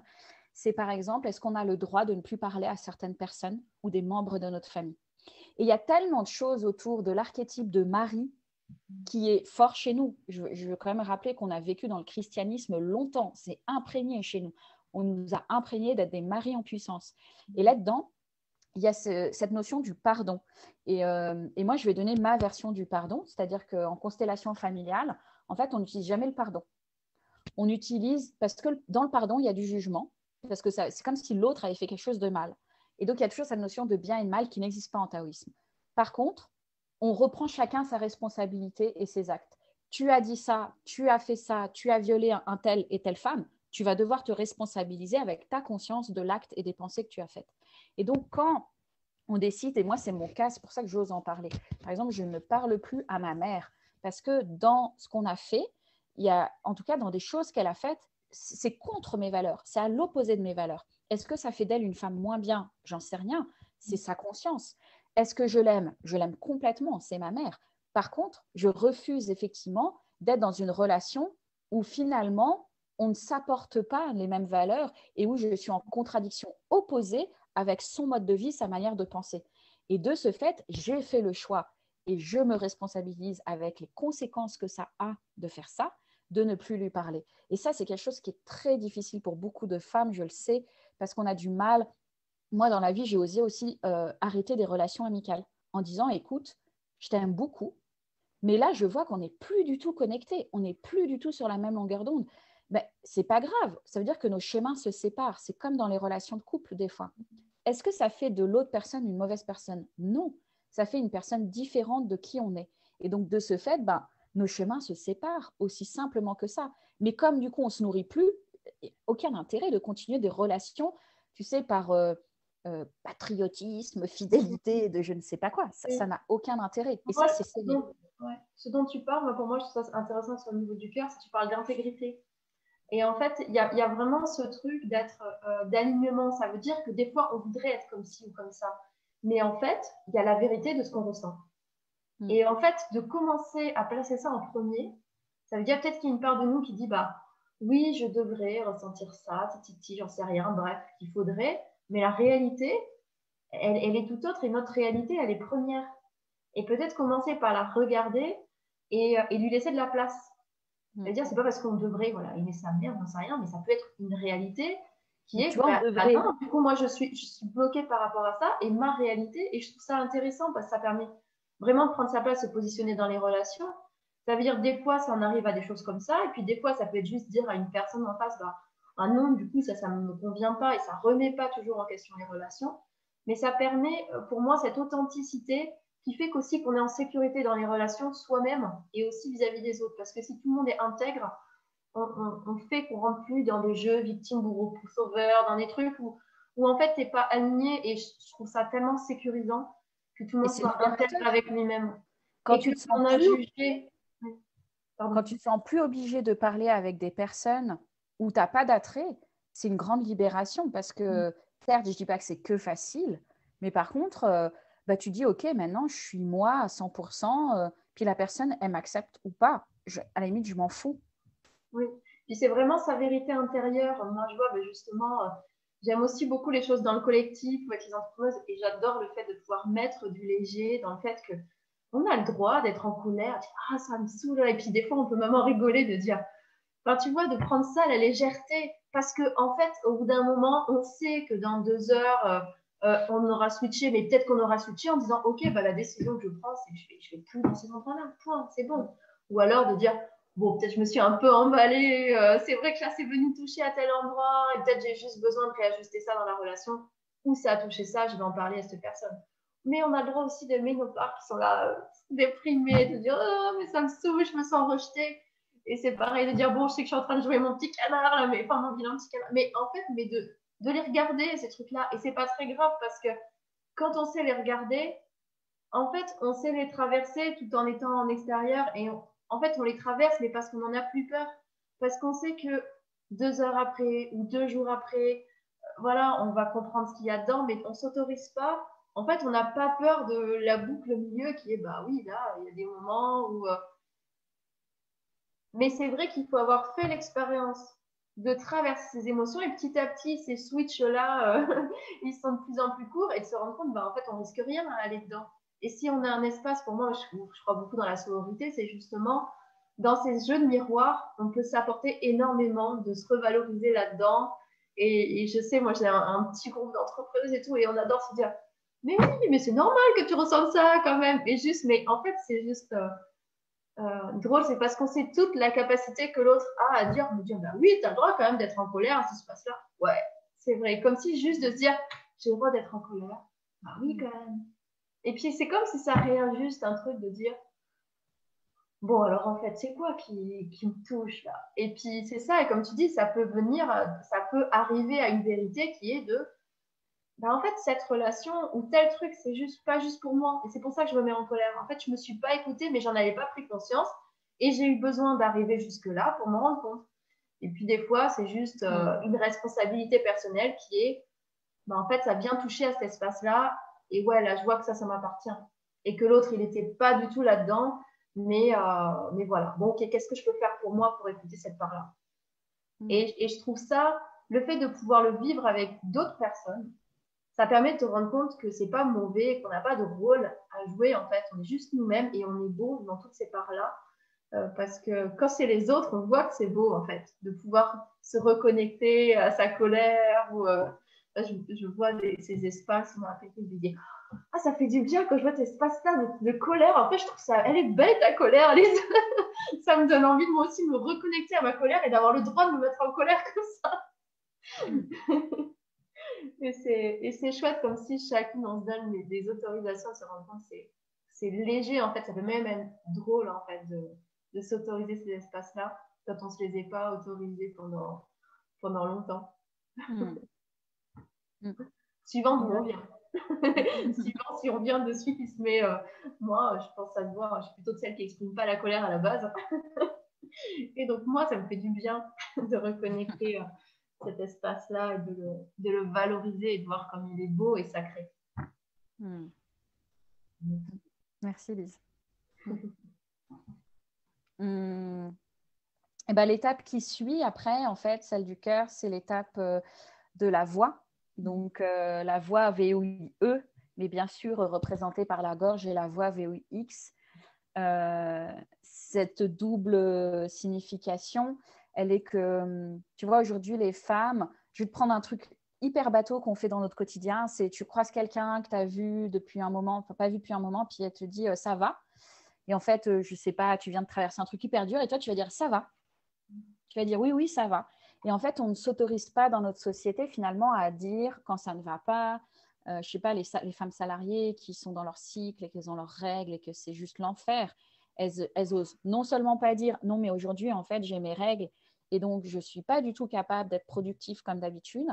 B: c'est par exemple, est-ce qu'on a le droit de ne plus parler à certaines personnes ou des membres de notre famille? Et il y a tellement de choses autour de l'archétype de Marie qui est fort chez nous. Je, veux quand même rappeler qu'on a vécu dans le christianisme longtemps, c'est imprégné chez nous. On nous a imprégné d'être des maris en puissance. Et là-dedans, il y a cette notion du pardon. Et, euh, et, moi, je vais donner ma version du pardon, c'est-à-dire qu'en constellation familiale, en fait, on n'utilise jamais le pardon. On utilise, parce que dans le pardon, il y a du jugement, parce que c'est comme si l'autre avait fait quelque chose de mal. Et donc, il y a toujours cette notion de bien et de mal qui n'existe pas en taoïsme. Par contre, on reprend chacun sa responsabilité et ses actes. Tu as dit ça, tu as fait ça, tu as violé un, tel et telle femme, tu vas devoir te responsabiliser avec ta conscience de l'acte et des pensées que tu as faites. Et donc, quand on décide, et moi c'est mon cas, c'est pour ça que j'ose en parler. Par exemple, je ne parle plus à ma mère parce que dans ce qu'on a fait, il y a, en tout cas dans des choses qu'elle a faites, c'est contre mes valeurs, c'est à l'opposé de mes valeurs. Est-ce que ça fait d'elle une femme moins bien? J'en sais rien, c'est sa conscience. Est-ce que je l'aime? Je l'aime complètement, c'est ma mère. Par contre, je refuse effectivement d'être dans une relation où finalement on ne s'apporte pas les mêmes valeurs et où je suis en contradiction opposée avec son mode de vie, sa manière de penser. Et de ce fait, j'ai fait le choix et je me responsabilise avec les conséquences que ça a de faire ça de ne plus lui parler. Et ça, c'est quelque chose qui est très difficile pour beaucoup de femmes, je le sais, parce qu'on a du mal. Moi, dans la vie, j'ai osé aussi euh, arrêter des relations amicales en disant, écoute, je t'aime beaucoup, mais là, je vois qu'on n'est plus du tout connectés, on n'est plus du tout sur la même longueur d'onde. Mais c'est pas grave, ça veut dire que nos chemins se séparent. C'est comme dans les relations de couple, des fois. Est-ce que ça fait de l'autre personne une mauvaise personne? Non, ça fait une personne différente de qui on est. Et donc, de ce fait, ben, nos chemins se séparent, aussi simplement que ça. Mais comme du coup, on se nourrit plus, aucun intérêt de continuer des relations, tu sais, par, euh, euh, patriotisme, fidélité, de je ne sais pas quoi. Ça n'a aucun intérêt. Et ça, c'est
A: ce, ce dont tu parles, pour moi, je trouve ça intéressant sur le niveau du cœur, c'est que tu parles d'intégrité. Et en fait, il y, a, vraiment ce truc d'être euh, d'alignement. Ça veut dire que des fois, on voudrait être comme ci ou comme ça. Mais en fait, il y a la vérité de ce qu'on ressent. Mm. Et en fait, de commencer à placer ça en premier, ça veut dire peut-être qu'il y a une part de nous qui dit bah oui, je devrais ressentir ça, titi, j'en sais rien, bref, qu'il faudrait. Mais la réalité, elle, elle, est tout autre et notre réalité, elle est première. Et peut-être commencer par la regarder et, et lui laisser de la place. C'est-à-dire, c'est pas parce qu'on devrait voilà, aimer sa mère, n'en sait rien, mais ça peut être une réalité qui est. Bah, bah du coup, moi, je suis, je suis bloquée par rapport à ça et ma réalité, et je trouve ça intéressant parce que ça permet vraiment de prendre sa place, de se positionner dans les relations. Ça veut dire, des fois, ça en arrive à des choses comme ça, et puis des fois, ça peut être juste dire à une personne en face, bah, ah non, du coup, ça, ça ne me convient pas et ça remet pas toujours en question les relations. Mais ça permet, euh, pour moi, cette authenticité qui fait qu'aussi qu'on est en sécurité dans les relations soi-même et aussi vis-à-vis des autres. Parce que si tout le monde est intègre, on, fait qu'on rentre plus dans des jeux victime, bourreau, sauveur, dans des trucs où, où en fait, tu n'es pas aligné et je, trouve ça tellement sécurisant que tout le monde soit intègre avec lui-même.
B: Quand tu te sens plus... jugé... Quand tu te sens plus obligé de parler avec des personnes où tu n'as pas d'attrait, c'est une grande libération parce que, mm. certes, je ne dis pas que c'est que facile, mais par contre, euh, bah, tu dis, OK, maintenant, je suis moi à 100%, euh, puis la personne, elle m'accepte ou pas. à la limite, je m'en fous.
A: Oui, puis c'est vraiment sa vérité intérieure. Moi, je vois bah, justement, euh, j'aime aussi beaucoup les choses dans le collectif avec les entreprises et j'adore le fait de pouvoir mettre du léger dans le fait que on a le droit d'être en colère, ah, ça me saoule. Et puis des fois, on peut même en rigoler de dire, enfin, tu vois, de prendre ça, la légèreté. Parce que en fait, au bout d'un moment, on sait que dans deux heures, euh, euh, on aura switché, mais peut-être qu'on aura switché en disant Ok, bah, la décision que je prends, c'est que je vais, je vais plus dans ces endroits-là, point, c'est bon. Ou alors de dire Bon, peut-être je me suis un peu emballée, euh, c'est vrai que là, c'est venu toucher à tel endroit, et peut-être j'ai juste besoin de réajuster ça dans la relation, ou ça a touché ça, je vais en parler à cette personne. Mais on a le droit aussi d'aimer nos parts qui sont là, déprimées, de dire Oh, mais ça me saoule, je me sens rejetée. Et c'est pareil de dire Bon, je sais que je suis en train de jouer mon petit canard, là, mais enfin, mon vilain petit canard. Mais en fait, mais de de les regarder, ces trucs-là. Et c'est pas très grave parce que quand on sait les regarder, en fait, on sait les traverser tout en étant en extérieur. Et en fait, on les traverse, mais parce qu'on n'en a plus peur. Parce qu'on sait que deux heures après ou deux jours après, euh, voilà, on va comprendre ce qu'il y a dedans, mais on s'autorise pas. En fait, on n'a pas peur de la boucle au milieu qui est, bah oui, là, il y a des moments où. Mais c'est vrai qu'il faut avoir fait l'expérience de traverser ces émotions et petit à petit ces switches là euh, ils sont de plus en plus courts et de se rendre compte bah en fait on risque rien à aller dedans. Et si on a un espace pour moi je, crois beaucoup dans la sororité c'est justement dans ces jeux de miroir on peut s'apporter énormément de se revaloriser là dedans et, je sais moi j'ai un, petit groupe d'entrepreneuses et tout et on adore se dire mais oui mais c'est normal que tu ressentes ça quand même et juste mais en fait c'est juste euh, euh, drôle, c'est parce qu'on sait toute la capacité que l'autre a à dire, me dire, bah oui, tu as le droit quand même d'être en colère qui se passe là. Ouais, c'est vrai. Comme si juste de se dire, j'ai le droit d'être en colère. Bah oui, quand même. Et puis c'est comme si ça réajuste un truc de dire, bon, alors en fait, c'est quoi qui, qui, me touche là? Et puis c'est ça, et comme tu dis, ça peut venir, ça peut arriver à une vérité qui est de, bah, en fait, cette relation ou tel truc, c'est juste pas juste pour moi. Et c'est pour ça que je me mets en colère. En fait, je me suis pas écoutée, mais j'en avais pas pris conscience. Et j'ai eu besoin d'arriver jusque-là pour me rendre compte. Et puis, des fois, c'est juste euh, une responsabilité personnelle qui est, bah, en fait, ça vient toucher à cet espace-là. Et ouais, là, je vois que ça, ça m'appartient. Et que l'autre, il n'était pas du tout là-dedans. Mais, euh, mais voilà. Bon, ok, qu'est-ce que je peux faire pour moi pour écouter cette part-là? Mm. et, et je trouve ça, le fait de pouvoir le vivre avec d'autres personnes, ça permet de te rendre compte que c'est pas mauvais, qu'on n'a pas de rôle à jouer en fait. On est juste nous-mêmes et on est beau dans toutes ces parts-là. Euh, parce que quand c'est les autres, on voit que c'est beau en fait, de pouvoir se reconnecter à sa colère euh, je, vois ces espaces dans la de dire ah ça fait du bien quand je vois cet espace-là de, colère. En fait, je trouve ça, elle est belle ta colère, Lise. ça me donne envie de moi aussi me reconnecter à ma colère et d'avoir le droit de me mettre en colère comme ça. Et c'est chouette comme si chacune on se donne des, autorisations de se rendre compte c'est léger en fait ça peut même être drôle en fait de, de s'autoriser ces espaces là quand on se les est pas autorisés pendant pendant longtemps
B: hmm. Hmm.
A: suivant d'où on vient. suivant si on vient de celui qui se met, euh, moi, je pense à voir, je suis plutôt de celle qui n'exprime pas la colère à la base. et donc, moi, ça me fait du bien de reconnecter euh, cet espace-là et de le, de le, valoriser et de voir comme il est beau et sacré. Hmm.
B: Merci, Lise. Et ben, l'étape qui suit après, en fait, celle du cœur, c'est l'étape euh, de la voix. Donc, euh, la voix VOIE, mais bien sûr représentée par la gorge et la voix VOIX. Euh, cette double signification, elle est que, tu vois, aujourd'hui, les femmes, je vais te prendre un truc hyper bateau qu'on fait dans notre quotidien, c'est tu croises quelqu'un que tu as vu depuis un moment, pas vu depuis un moment, puis elle te dit euh, ça va. Et en fait, euh, je sais pas, tu viens de traverser un truc hyper dur et toi, tu vas dire ça va. Tu vas dire oui, oui, ça va. Et en fait, on ne s'autorise pas dans notre société finalement à dire quand ça ne va pas. Euh, je sais pas, les, les, femmes salariées qui sont dans leur cycle et qu'elles ont leurs règles et que c'est juste l'enfer, elles, elles osent non seulement pas dire non, mais aujourd'hui, en fait, j'ai mes règles et donc je ne suis pas du tout capable d'être productive comme d'habitude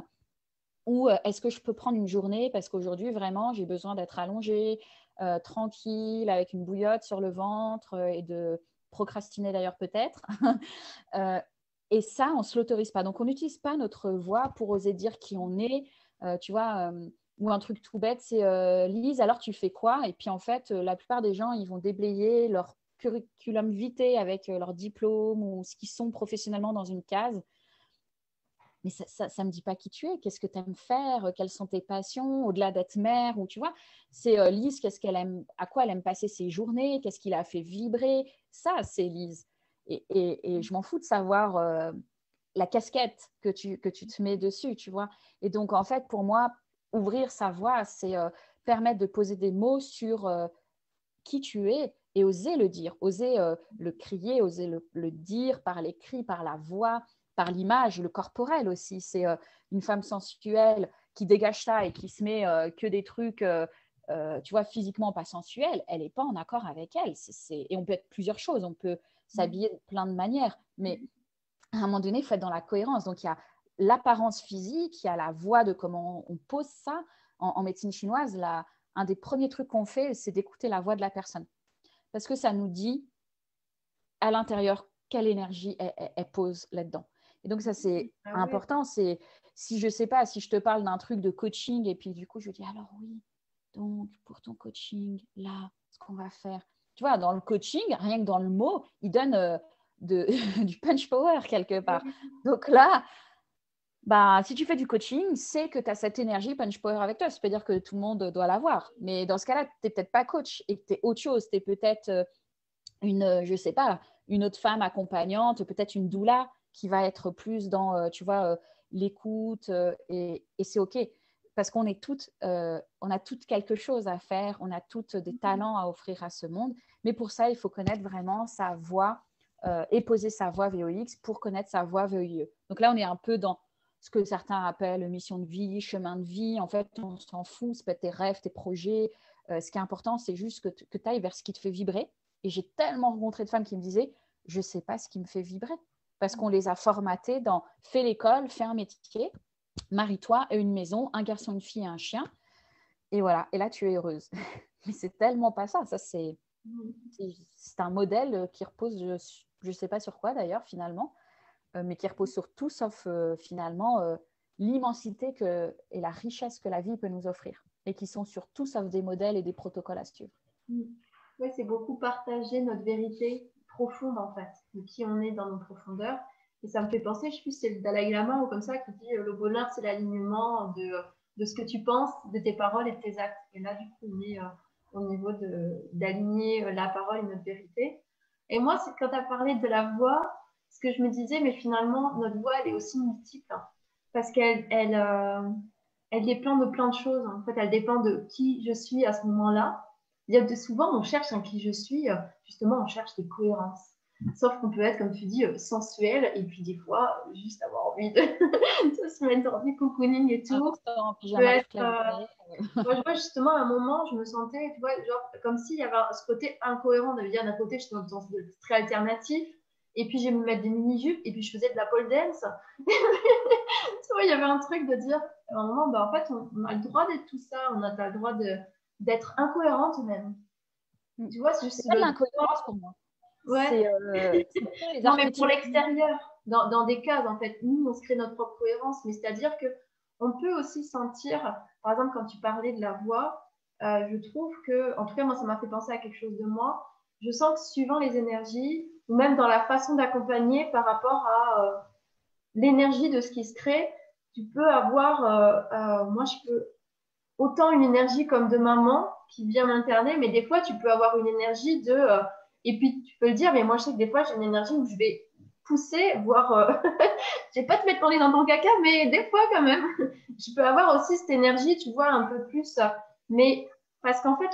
B: ou euh, est-ce que je peux prendre une journée parce qu'aujourd'hui, vraiment, j'ai besoin d'être allongée, euh, tranquille, avec une bouillotte sur le ventre euh, et de procrastiner d'ailleurs peut-être. et ça, on ne se l'autorise pas. Donc, on n'utilise pas notre voix pour oser dire qui on est. tu vois, ou un truc tout bête, c'est Lise, alors tu fais quoi? Et puis en fait, la plupart des gens, ils vont déblayer leur curriculum vitae avec leur diplôme ou ce qu'ils sont professionnellement dans une case. Mais ça ne me dit pas qui tu es, qu'est-ce que tu aimes faire, euh, quelles sont tes passions, au-delà d'être mère, ou tu vois, c'est euh, Lise, qu'est-ce qu'elle aime, à quoi elle aime passer ses journées, qu'est-ce qui l'a fait vibrer, ça c'est Lise. Et, et, je m'en fous de savoir euh, la casquette que tu, que tu te mets dessus, tu vois. Et donc en fait, pour moi, ouvrir sa voix, c'est permettre de poser des mots sur qui tu es et oser le dire, oser le crier, oser le, le dire par l'écrit, par la voix, par l'image, le corporel aussi. C'est euh, une femme sensuelle qui dégage ça et qui se met euh, que des trucs, euh, tu vois, physiquement pas sensuels, elle n'est pas en accord avec elle. Et on peut être plusieurs choses, on peut s'habiller de plein de manières, mais à un moment donné, il faut être dans la cohérence. Donc, il y a l'apparence physique, il y a la voix de comment on pose ça. En, médecine chinoise, un des premiers trucs qu'on fait, c'est d'écouter la voix de la personne. Parce que ça nous dit à l'intérieur quelle énergie elle pose là-dedans. Et donc, ça, c'est ah important. C'est si je ne sais pas, si je te parle d'un truc de coaching et puis du coup, je dis alors oui, donc pour ton coaching, là, ce qu'on va faire. Tu vois, dans le coaching, rien que dans le mot, il donne euh, de, du punch power quelque part. Donc là, bah, si tu fais du coaching, c'est que tu as cette énergie punch power avec toi. Ça veut dire que tout le monde doit l'avoir. Mais dans ce cas-là, tu n'es peut-être pas coach et tu es autre chose. Tu es peut-être euh, une, je sais pas, une autre femme accompagnante, peut-être une doula qui va être plus dans, euh, tu vois, euh, l'écoute et, c'est OK parce qu'on est toutes, on a toutes quelque chose à faire, on a toutes des mhm. talents à offrir à ce monde, mais pour ça, il faut connaître vraiment sa voix et poser sa voix VOX pour connaître sa voix VOIE. Donc là, on est un peu dans ce que certains appellent mission de vie, chemin de vie. En fait, on s'en fout, c'est peut tes rêves, tes projets. ce qui est important, c'est juste que, que tu ailles vers ce qui te fait vibrer. Et j'ai tellement rencontré de femmes qui me disaient, je ne sais pas ce qui me fait vibrer parce qu'on les a formatés dans fais l'école, fais un métier, marie-toi, et une maison, un garçon, une fille et un chien. Et voilà, et là tu es heureuse. Mais c'est tellement pas ça. Ça, c'est, c'est un modèle qui repose, je ne sais pas sur quoi d'ailleurs, finalement, euh, mais qui repose sur tout sauf euh, finalement euh, l'immensité et la richesse que la vie peut nous offrir. Et qui sont sur tout sauf des modèles et des protocoles à suivre.
A: Oui, c'est beaucoup partager notre vérité profonde en fait, de qui on est dans nos profondeurs. Et ça me fait penser, je sais plus, c'est le Dalai Lama ou comme ça qui dit euh, le bonheur c'est l'alignement de, de ce que tu penses, de tes paroles et de tes actes. Et là, du coup, on est euh, au niveau d'aligner euh, la parole et notre vérité. Et moi, quand tu as parlé de la voix, ce que je me disais, mais finalement, notre voix, elle est aussi multiple. Hein, parce qu'elle elle, elle dépend de plein de choses. En fait, elle dépend de qui je suis à ce moment-là, il y a de souvent, on cherche un qui je suis, euh, justement, on cherche des cohérences. Sauf qu'on peut être, comme tu dis, euh, sensuel et puis des fois, juste avoir envie de, se mettre dans du cocooning et tout. être, euh, moi, je vois justement à un moment, je me sentais, tu vois, genre, comme s'il y avait ce côté incohérent. de dire d'un côté, je suis dans ce très alternatif et puis je vais me mettre des mini-jupes et puis je faisais de la pole dance. tu vois, il y avait un truc de dire, à un moment, bah, en fait, on, a le droit d'être tout ça, on a le droit d'être incohérente même.
B: Mm. Tu vois, c'est juste. l'incohérence pour moi.
A: Ouais. Euh, non, mais pour l'extérieur, dans, dans, des cases, en fait, nous, on se crée notre propre cohérence, mais c'est-à-dire que on peut aussi sentir, par exemple, quand tu parlais de la voix, euh, je trouve que, en tout cas, moi, ça m'a fait penser à quelque chose de moi. Je sens que suivant les énergies, ou même dans la façon d'accompagner par rapport à euh, l'énergie de ce qui se crée, tu peux avoir, euh, moi, je peux autant une énergie comme de maman qui vient m'interner, mais des fois, tu peux avoir une énergie de, et puis tu peux le dire, mais moi, je sais que des fois, j'ai une énergie où je vais pousser, voire, je vais pas te mettre ton nez dans ton caca, mais des fois quand même, je peux avoir aussi cette énergie, tu vois, un peu plus mais parce qu'en fait,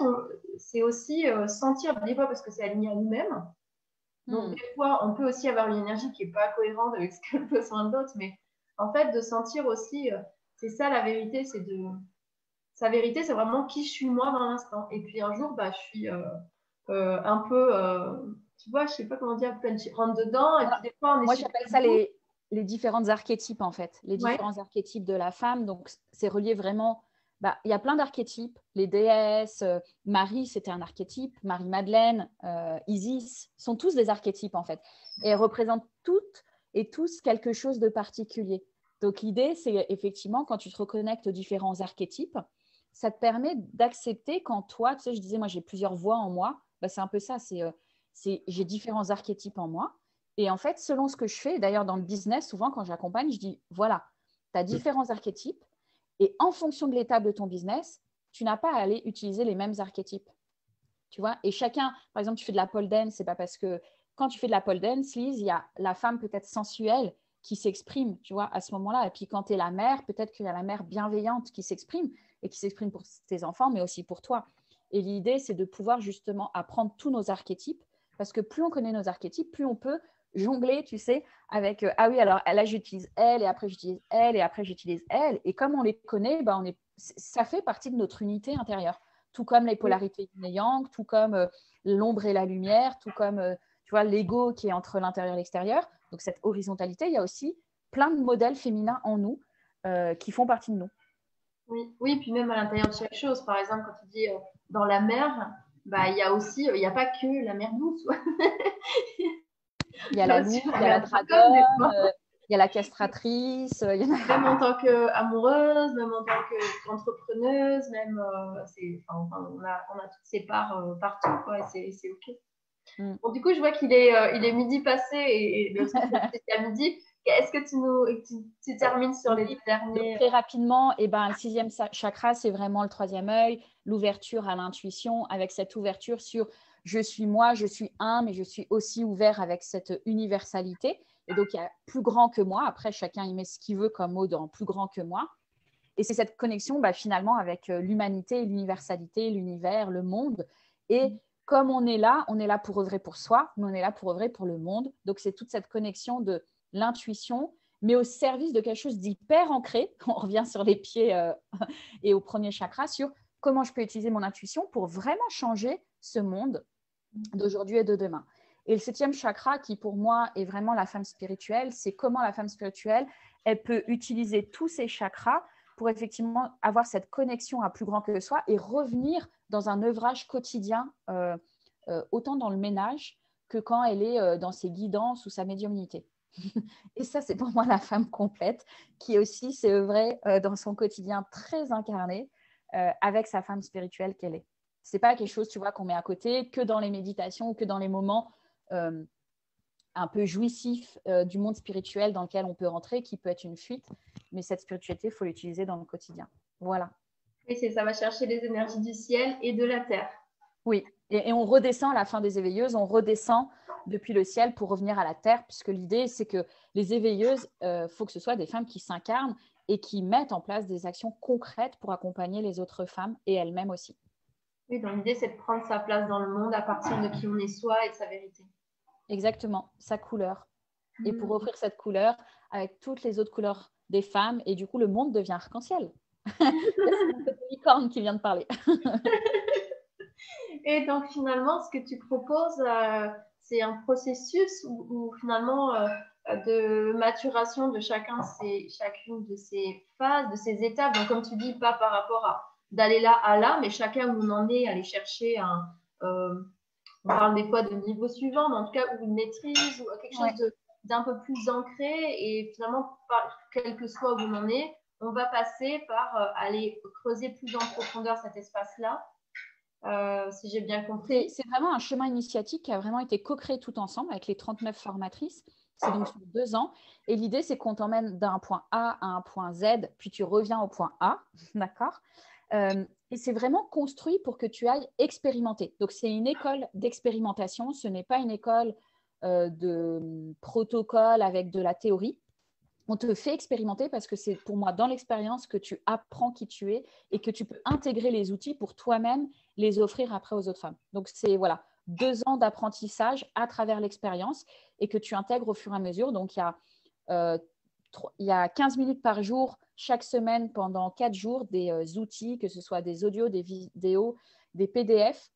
A: c'est aussi euh, sentir, des fois parce que c'est aligné à nous-mêmes. Donc, hmm. des fois, on peut aussi avoir une énergie qui n'est pas cohérente avec ce que le besoin de l'autre, mais en fait, de sentir aussi, euh, c'est ça la vérité, c'est de. Sa vérité, c'est vraiment qui je suis moi dans l'instant. Et puis un jour, bah, je suis euh, un peu, tu vois, je sais pas comment dire, plein de rentre dedans. Et puis des fois, on est
B: Moi, j'appelle ça les, les différentes archétypes, en fait. Les différents archétypes de la femme. Donc, c'est relié vraiment bah, il y a plein d'archétypes. Les déesses, euh, Marie, c'était un archétype, Marie-Madeleine, euh, Isis, sont tous des archétypes en fait. Et elles représentent toutes et tous quelque chose de particulier. Donc l'idée, c'est effectivement, quand tu te reconnectes aux différents archétypes, ça te permet d'accepter quand toi, tu sais, je disais, moi j'ai plusieurs voix en moi, bah, c'est un peu ça, c'est, euh, j'ai différents archétypes en moi. Et en fait, selon ce que je fais, d'ailleurs dans le business, souvent quand j'accompagne, je dis, voilà, tu as différents archétypes, et en fonction de l'étape de ton business, tu n'as pas à aller utiliser les mêmes archétypes. Tu vois? Et chacun, par exemple, tu fais de la pole dance, c'est pas parce que quand tu fais de la pole dance, Lise, il y a la femme peut-être sensuelle qui s'exprime, tu vois, à ce moment-là. Et puis quand tu es la mère, peut-être qu'il y a la mère bienveillante qui s'exprime et qui s'exprime pour tes enfants, mais aussi pour toi. Et l'idée, c'est de pouvoir justement apprendre tous nos archétypes, parce que plus on connaît nos archétypes, plus on peut jongler, tu sais, avec euh, ah oui, alors là j'utilise elle et après j'utilise elle et après j'utilise elle. Et comme on les connaît, bah, on est, ça fait partie de notre unité intérieure. Tout comme les polarités yin et yang, tout comme euh, l'ombre et la lumière, tout comme euh, tu vois l'ego qui est entre l'intérieur et l'extérieur. Donc cette horizontalité, il y a aussi plein de modèles féminins en nous qui font partie de nous.
A: Oui, oui, puis même à l'intérieur de chaque chose. Par exemple, quand tu dis dans la mer, bah, il y a aussi, il n'y a pas que la mer douce.
B: Il y a la louve, il y a la dragonne, euh, il y a la castratrice.
A: Il y a... Même en tant qu'amoureuse, même en tant qu'entrepreneuse, même, euh, enfin, on, a, on, a, toutes ces parts euh, partout, quoi, c'est OK. Mm. Bon, du coup, je vois qu'il est, il est midi passé et, et le c'est à midi. Est-ce que tu nous tu, termines sur les derniers
B: Très rapidement, et eh ben, le sixième chakra, c'est vraiment le troisième œil, l'ouverture à l'intuition, avec cette ouverture sur je suis moi, je suis un, mais je suis aussi ouvert avec cette universalité. Et donc, il y a plus grand que moi. Après, chacun y met ce qu'il veut comme mot dans plus grand que moi. Et c'est cette connexion bah, finalement avec euh, l'humanité, l'universalité, l'univers, le monde. Et mm. comme on est là, on est là pour œuvrer pour soi, mais on est là pour œuvrer pour le monde. Donc, c'est toute cette connexion de l'intuition, mais au service de quelque chose d'hyper ancré. On revient sur les pieds euh, et au premier chakra sur comment je peux utiliser mon intuition pour vraiment changer ce monde d'aujourd'hui et de demain. Et le septième chakra, qui pour moi est vraiment la femme spirituelle, c'est comment la femme spirituelle, elle peut utiliser tous ses chakras pour effectivement avoir cette connexion à plus grand que soi et revenir dans un œuvrage quotidien, euh, euh, autant dans le ménage que quand elle est euh, dans ses guidances ou sa médiumnité. et ça, c'est pour moi la femme complète qui aussi s'est œuvrée dans son quotidien très incarné avec sa femme spirituelle qu'elle est c'est pas quelque chose, tu vois, qu'on met à côté que dans les méditations ou que dans les moments euh, un peu jouissifs euh, du monde spirituel dans lequel on peut rentrer, qui peut être une fuite. Mais cette spiritualité, il faut l'utiliser dans le quotidien. Voilà.
A: Oui, c'est ça va chercher les énergies du ciel et de la terre.
B: Oui, et, on redescend à la fin des éveilleuses, on redescend depuis le ciel pour revenir à la terre, puisque l'idée, c'est que les éveilleuses, il euh, faut que ce soit des femmes qui s'incarnent et qui mettent en place des actions concrètes pour accompagner les autres femmes et elles-mêmes aussi.
A: Oui, donc l'idée, c'est de prendre sa place dans le monde à partir de qui on est soi et de sa vérité.
B: Exactement, sa couleur. Et pour mm. offrir cette couleur avec toutes les autres couleurs des femmes, et du coup, le monde devient arc-en-ciel. c'est une licorne qui vient de parler.
A: et donc, finalement, ce que tu proposes, euh, c'est un processus où, finalement, euh, de maturation de chacun chacune de ces phases, de ces étapes. Donc, comme tu dis, pas par rapport à d'aller là à là, mais chacun où on en est, aller chercher un. Euh, on parle des fois de niveau suivant, mais en tout cas, ou une maîtrise, ou quelque chose d'un peu plus ancré. Et finalement, quel que soit où on en est, on va passer par euh, aller creuser plus en profondeur cet espace-là. Euh, si j'ai bien compris.
B: C'est vraiment un chemin initiatique qui a vraiment été co-créé tout ensemble avec les 39 formatrices. C'est donc sur deux ans. Et l'idée, c'est qu'on t'emmène d'un point A à un point Z, puis tu reviens au point A. D'accord? Euh, et c'est vraiment construit pour que tu ailles expérimenter. Donc, c'est une école d'expérimentation. Ce n'est pas une école euh, de protocole avec de la théorie. On te fait expérimenter parce que c'est pour moi dans l'expérience que tu apprends qui tu es et que tu peux intégrer les outils pour toi-même les offrir après aux autres femmes. Donc, c'est voilà, deux ans d'apprentissage à travers l'expérience et que tu intègres au fur et à mesure. Donc, il y a, euh, il y a 15 minutes par jour chaque semaine pendant quatre jours des euh, outils, que ce soit des audios, des vidéos, des PDF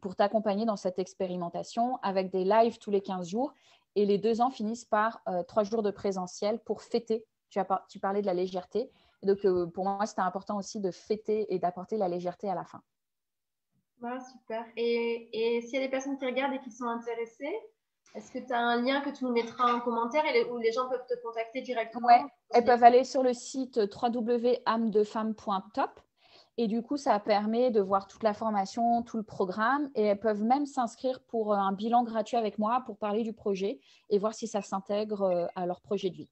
B: pour t'accompagner dans cette expérimentation avec des lives tous les 15 jours. Et les deux ans finissent par euh, trois jours de présentiel pour fêter. Tu, as, parlais de la légèreté. donc, pour moi, c'était important aussi de fêter et d'apporter la légèreté à la fin.
A: Voilà, super. Et s'il y a des personnes qui regardent et qui sont intéressées, est-ce que tu as un lien que tu nous mettras en commentaire et où les gens peuvent te contacter directement
B: Oui, elles peuvent aller sur le site www.amedefemme.top et du coup, ça permet de voir toute la formation, tout le programme et elles peuvent même s'inscrire pour un bilan gratuit avec moi pour parler du projet et voir si ça s'intègre euh, à leur projet de vie.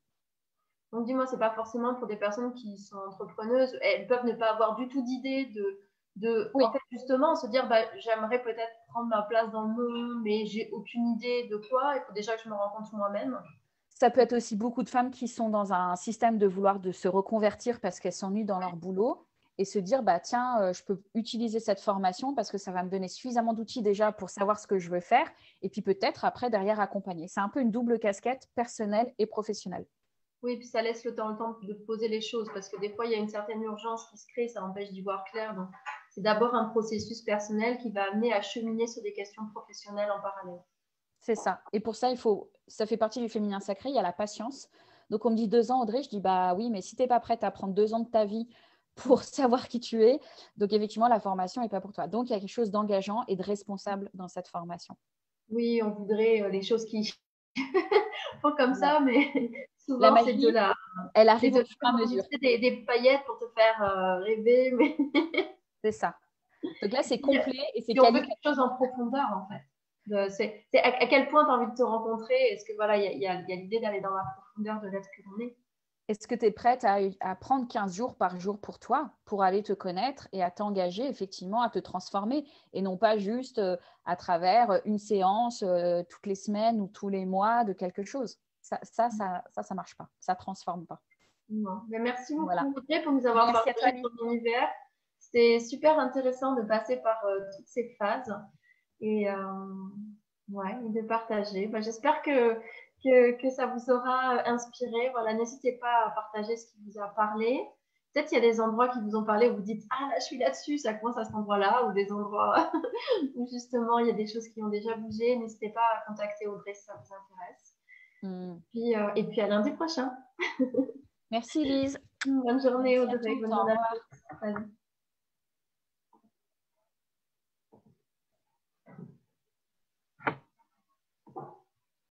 A: Donc, dis-moi, ce n'est pas forcément pour des personnes qui sont entrepreneuses. Elles peuvent ne pas avoir du tout d'idée de, de en fait, justement se dire bah, j'aimerais peut-être prendre ma place dans le monde, mais j'ai aucune idée de quoi. Il faut déjà que je me rencontre moi-même.
B: Ça peut être aussi beaucoup de femmes qui sont dans un système de vouloir de se reconvertir parce qu'elles s'ennuient dans leur boulot et se dire bah tiens euh, je peux utiliser cette formation parce que ça va me donner suffisamment d'outils déjà pour savoir ce que je veux faire et puis peut-être après derrière accompagner. C'est un peu une double casquette personnelle et professionnelle.
A: Oui, puis ça laisse le temps, le temps de poser les choses parce que des fois il y a une certaine urgence qui se crée, ça empêche d'y voir clair. Donc c'est d'abord un processus personnel qui va amener à cheminer sur des questions professionnelles en parallèle.
B: C'est ça. Et pour ça, il faut, ça fait partie du féminin sacré, il y a la patience. Donc on me dit deux ans, Audrey, je dis bah oui, mais si tu n'es pas prête à prendre deux ans de ta vie pour savoir qui tu es, donc effectivement, la formation n'est pas pour toi. Donc il y a quelque chose d'engageant et de responsable dans cette formation.
A: Oui, on voudrait euh, les choses qui font comme ça, mais souvent c'est de la.
B: Elle arrive au fur et à mesure.
A: Des, des paillettes pour te faire euh, rêver, mais.
B: C'est ça. Donc là, c'est complet et c'est
A: on veut quelque chose en profondeur, en fait. C'est à, quel point tu as envie de te rencontrer? Est-ce que voilà, il y a, l'idée d'aller dans la profondeur de l'être que l'on est?
B: Est-ce que tu es prête à, à, prendre 15 jours par jour pour toi, pour aller te connaître et à t'engager effectivement à te transformer et non pas juste euh, à travers une séance euh, toutes les semaines ou tous les mois de quelque chose? Ça, ça, ça, ça, ça marche pas. Ça ne transforme pas.
A: Non. Mais merci beaucoup pour nous avoir partagé ton univers. C'est super intéressant de passer par euh, toutes ces phases et, euh, ouais, de partager. Bah, j'espère que, que, ça vous aura inspiré. Voilà, n'hésitez pas à partager ce qui vous a parlé. Peut-être qu'il y a des endroits qui vous ont parlé où vous dites Ah là, je suis là-dessus, ça commence à cet endroit-là, ou des endroits où justement il y a des choses qui ont déjà bougé. N'hésitez pas à contacter Audrey si ça vous intéresse. Hmm. Puis, euh, et puis à lundi prochain.
B: Merci Lise.
A: Bonne journée Audrey. Bonne journée à tous.